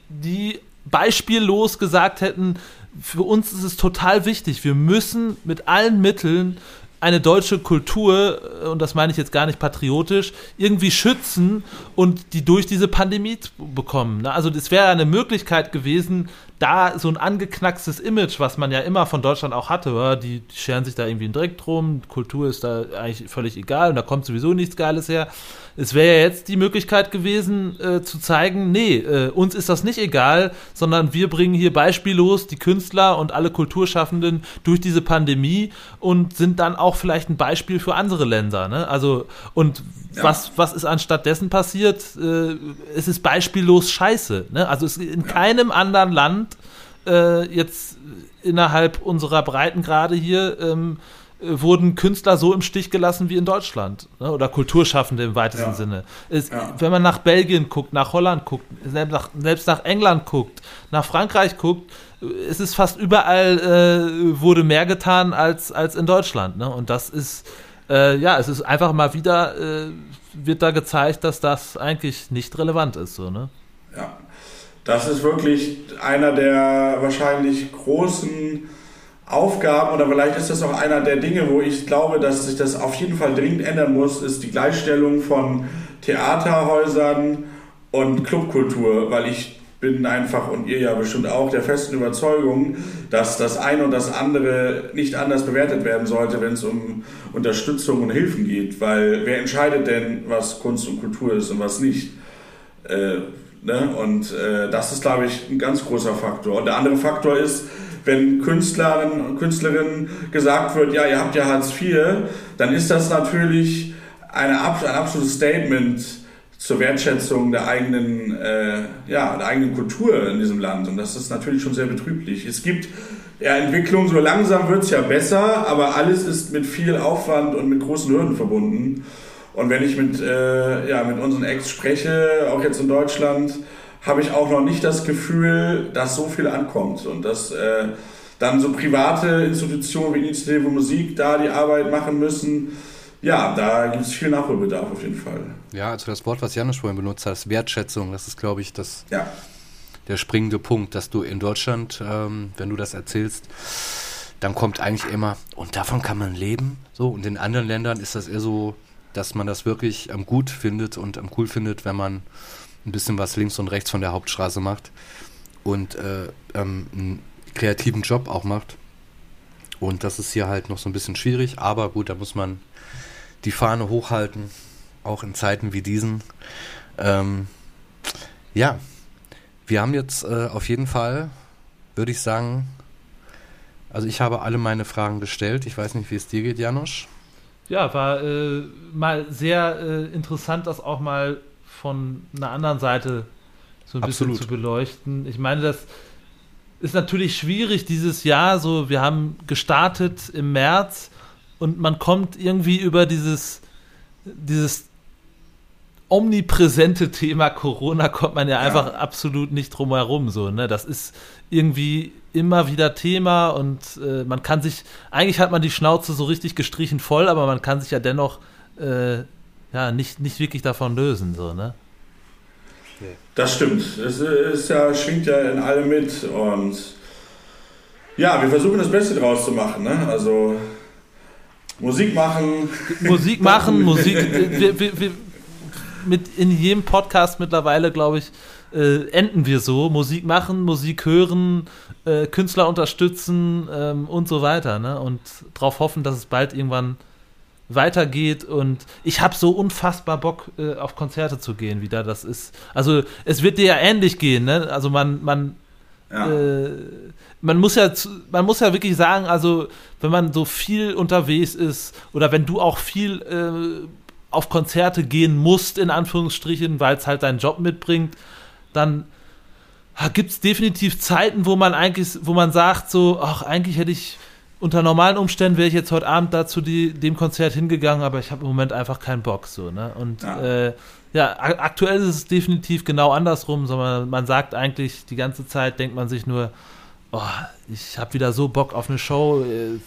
die beispiellos gesagt hätten, für uns ist es total wichtig, wir müssen mit allen Mitteln eine deutsche Kultur, äh, und das meine ich jetzt gar nicht patriotisch, irgendwie schützen und die durch diese Pandemie bekommen. Ne? Also es wäre eine Möglichkeit gewesen, da so ein angeknackstes Image, was man ja immer von Deutschland auch hatte, die, die scheren sich da irgendwie einen Dreck drum, Kultur ist da eigentlich völlig egal und da kommt sowieso nichts Geiles her. Es wäre ja jetzt die Möglichkeit gewesen, äh, zu zeigen, nee, äh, uns ist das nicht egal, sondern wir bringen hier beispiellos die Künstler und alle Kulturschaffenden durch diese Pandemie und sind dann auch vielleicht ein Beispiel für andere Länder. Ne? Also, und ja. was, was ist anstatt dessen passiert? Äh, es ist beispiellos scheiße. Ne? Also es, in keinem anderen Land äh, jetzt innerhalb unserer Breitengrade hier ähm, äh, wurden Künstler so im Stich gelassen wie in Deutschland ne? oder Kulturschaffende im weitesten ja. Sinne. Es, ja. Wenn man nach Belgien guckt, nach Holland guckt, selbst nach, selbst nach England guckt, nach Frankreich guckt, es ist fast überall äh, wurde mehr getan als, als in Deutschland. Ne? Und das ist, äh, ja, es ist einfach mal wieder, äh, wird da gezeigt, dass das eigentlich nicht relevant ist. So, ne? Ja, das ist wirklich einer der wahrscheinlich großen Aufgaben oder vielleicht ist das auch einer der Dinge, wo ich glaube, dass sich das auf jeden Fall dringend ändern muss, ist die Gleichstellung von Theaterhäusern und Clubkultur, weil ich bin einfach und ihr ja bestimmt auch der festen Überzeugung, dass das eine und das andere nicht anders bewertet werden sollte, wenn es um Unterstützung und Hilfen geht, weil wer entscheidet denn, was Kunst und Kultur ist und was nicht? Äh, ne? Und äh, das ist, glaube ich, ein ganz großer Faktor. Und der andere Faktor ist, wenn Künstlerinnen und Künstlerinnen gesagt wird, ja, ihr habt ja Hartz IV, dann ist das natürlich eine, ein absolutes Statement zur Wertschätzung der eigenen, äh, ja, der eigenen Kultur in diesem Land. Und das ist natürlich schon sehr betrüblich. Es gibt ja, Entwicklung, so langsam wird es ja besser, aber alles ist mit viel Aufwand und mit großen Hürden verbunden. Und wenn ich mit, äh, ja, mit unseren Ex spreche, auch jetzt in Deutschland, habe ich auch noch nicht das Gefühl, dass so viel ankommt und dass äh, dann so private Institutionen wie Initiative Musik da die Arbeit machen müssen. Ja, da gibt es viel Nachholbedarf auf jeden Fall. Ja, also das Wort, was Janusz vorhin benutzt hat, Wertschätzung, das ist, glaube ich, das, ja. der springende Punkt, dass du in Deutschland, ähm, wenn du das erzählst, dann kommt eigentlich immer, und davon kann man leben. So, und in anderen Ländern ist das eher so, dass man das wirklich ähm, gut findet und ähm, cool findet, wenn man ein bisschen was links und rechts von der Hauptstraße macht und äh, ähm, einen kreativen Job auch macht. Und das ist hier halt noch so ein bisschen schwierig, aber gut, da muss man die Fahne hochhalten, auch in Zeiten wie diesen. Ähm, ja, wir haben jetzt äh, auf jeden Fall, würde ich sagen, also ich habe alle meine Fragen gestellt. Ich weiß nicht, wie es dir geht, Janusz. Ja, war äh, mal sehr äh, interessant, das auch mal von einer anderen Seite so ein Absolut. bisschen zu beleuchten. Ich meine, das ist natürlich schwierig dieses Jahr. So, wir haben gestartet im März und man kommt irgendwie über dieses, dieses omnipräsente Thema Corona kommt man ja einfach ja. absolut nicht drum herum. So, ne? Das ist irgendwie immer wieder Thema und äh, man kann sich, eigentlich hat man die Schnauze so richtig gestrichen voll, aber man kann sich ja dennoch äh, ja, nicht, nicht wirklich davon lösen, so, ne? Das stimmt. Es ist ja, schwingt ja in allem mit und Ja, wir versuchen das Beste draus zu machen. Ne? Also Musik machen. *laughs* Musik machen, Musik. Wir, wir, wir, mit in jedem Podcast mittlerweile, glaube ich, äh, enden wir so. Musik machen, Musik hören, äh, Künstler unterstützen ähm, und so weiter. Ne? Und darauf hoffen, dass es bald irgendwann weitergeht und ich habe so unfassbar Bock äh, auf Konzerte zu gehen wieder das ist also es wird dir ja ähnlich gehen ne also man man ja. äh, man muss ja man muss ja wirklich sagen also wenn man so viel unterwegs ist oder wenn du auch viel äh, auf Konzerte gehen musst in Anführungsstrichen weil es halt deinen Job mitbringt dann gibt es definitiv Zeiten wo man eigentlich wo man sagt so ach eigentlich hätte ich unter normalen Umständen wäre ich jetzt heute Abend dazu die, dem Konzert hingegangen, aber ich habe im Moment einfach keinen Bock so, ne? Und ja. Äh, ja, aktuell ist es definitiv genau andersrum, sondern man sagt eigentlich die ganze Zeit, denkt man sich nur, oh, ich habe wieder so Bock auf eine Show. Äh,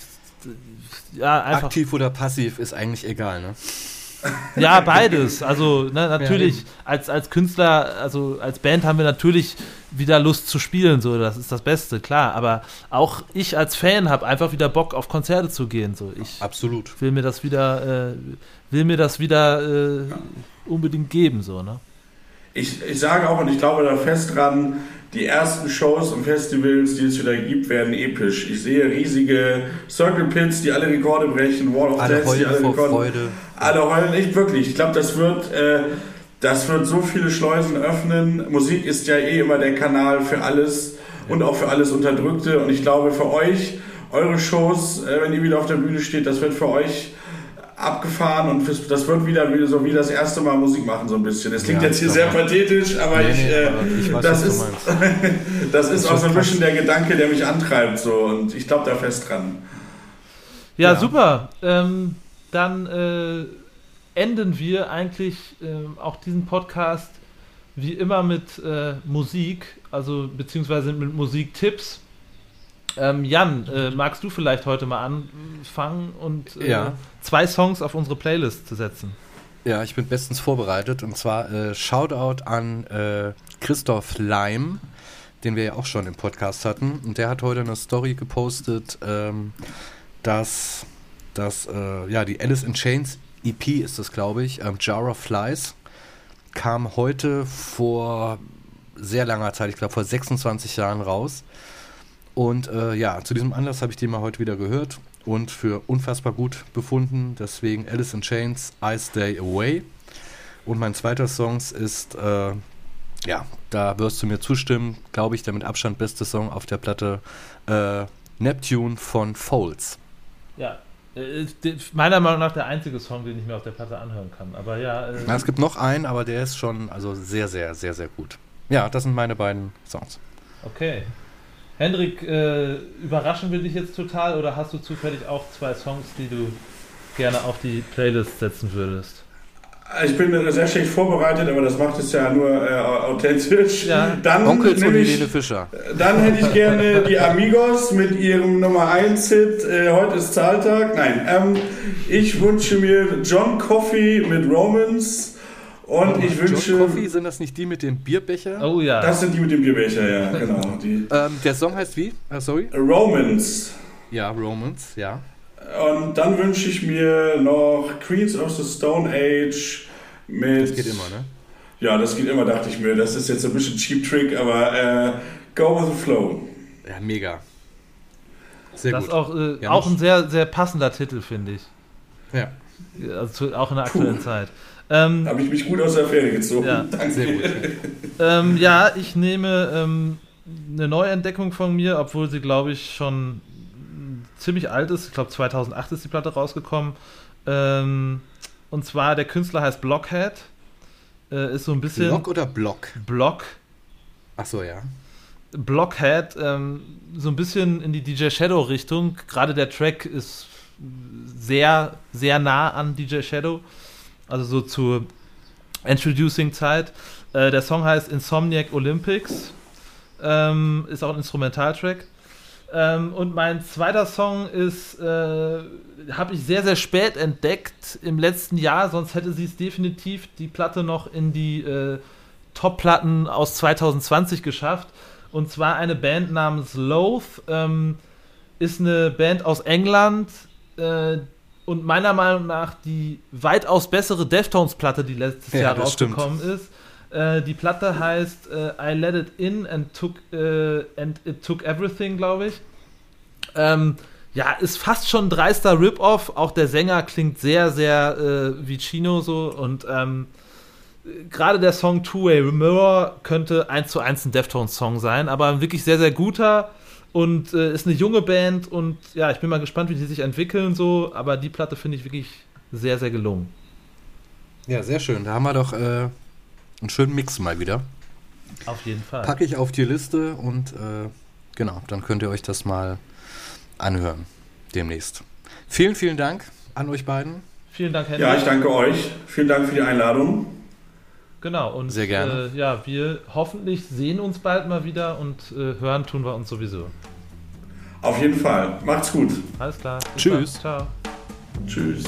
ja, einfach. Aktiv oder passiv ist eigentlich egal, ne? *laughs* Ja, beides. Also ne, natürlich ja, als, als Künstler, also als Band haben wir natürlich wieder Lust zu spielen, so das ist das Beste, klar. Aber auch ich als Fan habe einfach wieder Bock auf Konzerte zu gehen. So ich absolut will mir das wieder, äh, will mir das wieder äh, ja. unbedingt geben, so ne. Ich, ich sage auch und ich glaube da fest dran, die ersten Shows und Festivals, die es wieder gibt, werden episch. Ich sehe riesige Circle Pits, die alle Rekorde brechen, Wall of alle Death, die alle Rekorde. Freude. Alle heulen, echt wirklich. Ich glaube, das wird, äh, das wird so viele Schleusen öffnen. Musik ist ja eh immer der Kanal für alles und auch für alles Unterdrückte. Und ich glaube, für euch, eure Shows, äh, wenn ihr wieder auf der Bühne steht, das wird für euch abgefahren und das wird wieder, so wie das erste Mal Musik machen so ein bisschen. Das klingt ja, jetzt hier sehr pathetisch, aber nee, ich, nee, äh, ich weiß, das ist *laughs* das ist auch so ein bisschen der Gedanke, der mich antreibt so und ich glaube da fest dran. Ja, ja. super. Ähm, dann äh, enden wir eigentlich äh, auch diesen Podcast wie immer mit äh, Musik, also beziehungsweise mit Musiktipps. Ähm, Jan, äh, magst du vielleicht heute mal anfangen und äh, ja. Zwei Songs auf unsere Playlist zu setzen? Ja, ich bin bestens vorbereitet und zwar äh, Shoutout an äh, Christoph Leim, den wir ja auch schon im Podcast hatten. Und der hat heute eine Story gepostet, ähm, dass, dass äh, ja, die Alice in Chains EP ist das, glaube ich, ähm, Jar of Flies, kam heute vor sehr langer Zeit, ich glaube vor 26 Jahren raus. Und äh, ja, zu diesem Anlass habe ich den mal heute wieder gehört und für unfassbar gut befunden. Deswegen Alice in Chains, I Stay Away. Und mein zweiter Song ist, äh, ja, da wirst du mir zustimmen, glaube ich, der mit Abstand beste Song auf der Platte äh, Neptune von Folds. Ja, äh, meiner Meinung nach der einzige Song, den ich mir auf der Platte anhören kann. Aber ja. Äh, es gibt noch einen, aber der ist schon also sehr, sehr, sehr, sehr gut. Ja, das sind meine beiden Songs. Okay. Hendrik, äh, überraschen wir dich jetzt total oder hast du zufällig auch zwei Songs, die du gerne auf die Playlist setzen würdest? Ich bin sehr schlecht vorbereitet, aber das macht es ja nur äh, authentisch. Ja. Dann Onkels und Helene Fischer. Dann hätte ich gerne die Amigos mit ihrem Nummer 1 Hit äh, Heute ist Zahltag. Nein, ähm, ich wünsche mir John Coffey mit Romans. Und ich wünsche. John Coffee, sind das nicht die mit dem Bierbecher? Oh ja. Das sind die mit dem Bierbecher, ja, genau. Ähm, der Song heißt wie? Uh, sorry? Romans. Ja, Romans, ja. Und dann wünsche ich mir noch Queens of the Stone Age mit. Das geht immer, ne? Ja, das geht immer, dachte ich mir. Das ist jetzt ein bisschen Cheap Trick, aber äh, Go with the Flow. Ja, mega. Sehr das gut. ist auch, äh, ja, auch ein sehr, sehr passender Titel, finde ich. Ja. Also auch in der aktuellen Puh. Zeit. Ähm, Habe ich mich gut aus der Fähre gezogen. Ja, Danke. Sehr gut. ähm, ja, ich nehme ähm, eine Neuentdeckung von mir, obwohl sie, glaube ich, schon ziemlich alt ist. Ich glaube, 2008 ist die Platte rausgekommen. Ähm, und zwar, der Künstler heißt Blockhead. Äh, ist so ein bisschen. Block oder Block? Block. Ach so, ja. Blockhead, ähm, so ein bisschen in die DJ Shadow Richtung. Gerade der Track ist sehr, sehr nah an DJ Shadow also so zur Introducing-Zeit. Äh, der Song heißt Insomniac Olympics, ähm, ist auch ein Instrumentaltrack. Ähm, und mein zweiter Song ist, äh, habe ich sehr, sehr spät entdeckt im letzten Jahr, sonst hätte sie es definitiv die Platte noch in die äh, Top-Platten aus 2020 geschafft. Und zwar eine Band namens Loath. Ähm, ist eine Band aus England äh, und meiner Meinung nach die weitaus bessere Deftones-Platte, die letztes Ja, Jahr das stimmt. rausgekommen ist. Äh, die Platte heißt äh, I Let It In and Took, äh, and It Took Everything, glaube ich. Ähm, ja, ist fast schon ein dreister Rip-Off. Auch der Sänger klingt sehr, sehr äh, wie Chino so. Und ähm, gerade der Song Two-Way Mirror könnte eins zu eins ein Deftones-Song sein, aber ein wirklich sehr, sehr guter und äh, ist eine junge Band und ja, ich bin mal gespannt, wie die sich entwickeln so, aber die Platte finde ich wirklich sehr, sehr gelungen. Ja, sehr schön. Da haben wir doch äh, einen schönen Mix mal wieder. Auf jeden Fall. Packe ich auf die Liste und äh, genau, dann könnt ihr euch das mal anhören demnächst. Vielen, vielen Dank an euch beiden. Vielen Dank, Henry. Ja, ich danke euch. Vielen Dank für die Einladung. Genau, und Sehr gerne. Äh, ja, wir hoffentlich sehen uns bald mal wieder und äh, hören tun wir uns sowieso. Auf jeden Fall. Macht's gut. Alles klar. Tschüss. Ciao. Tschüss.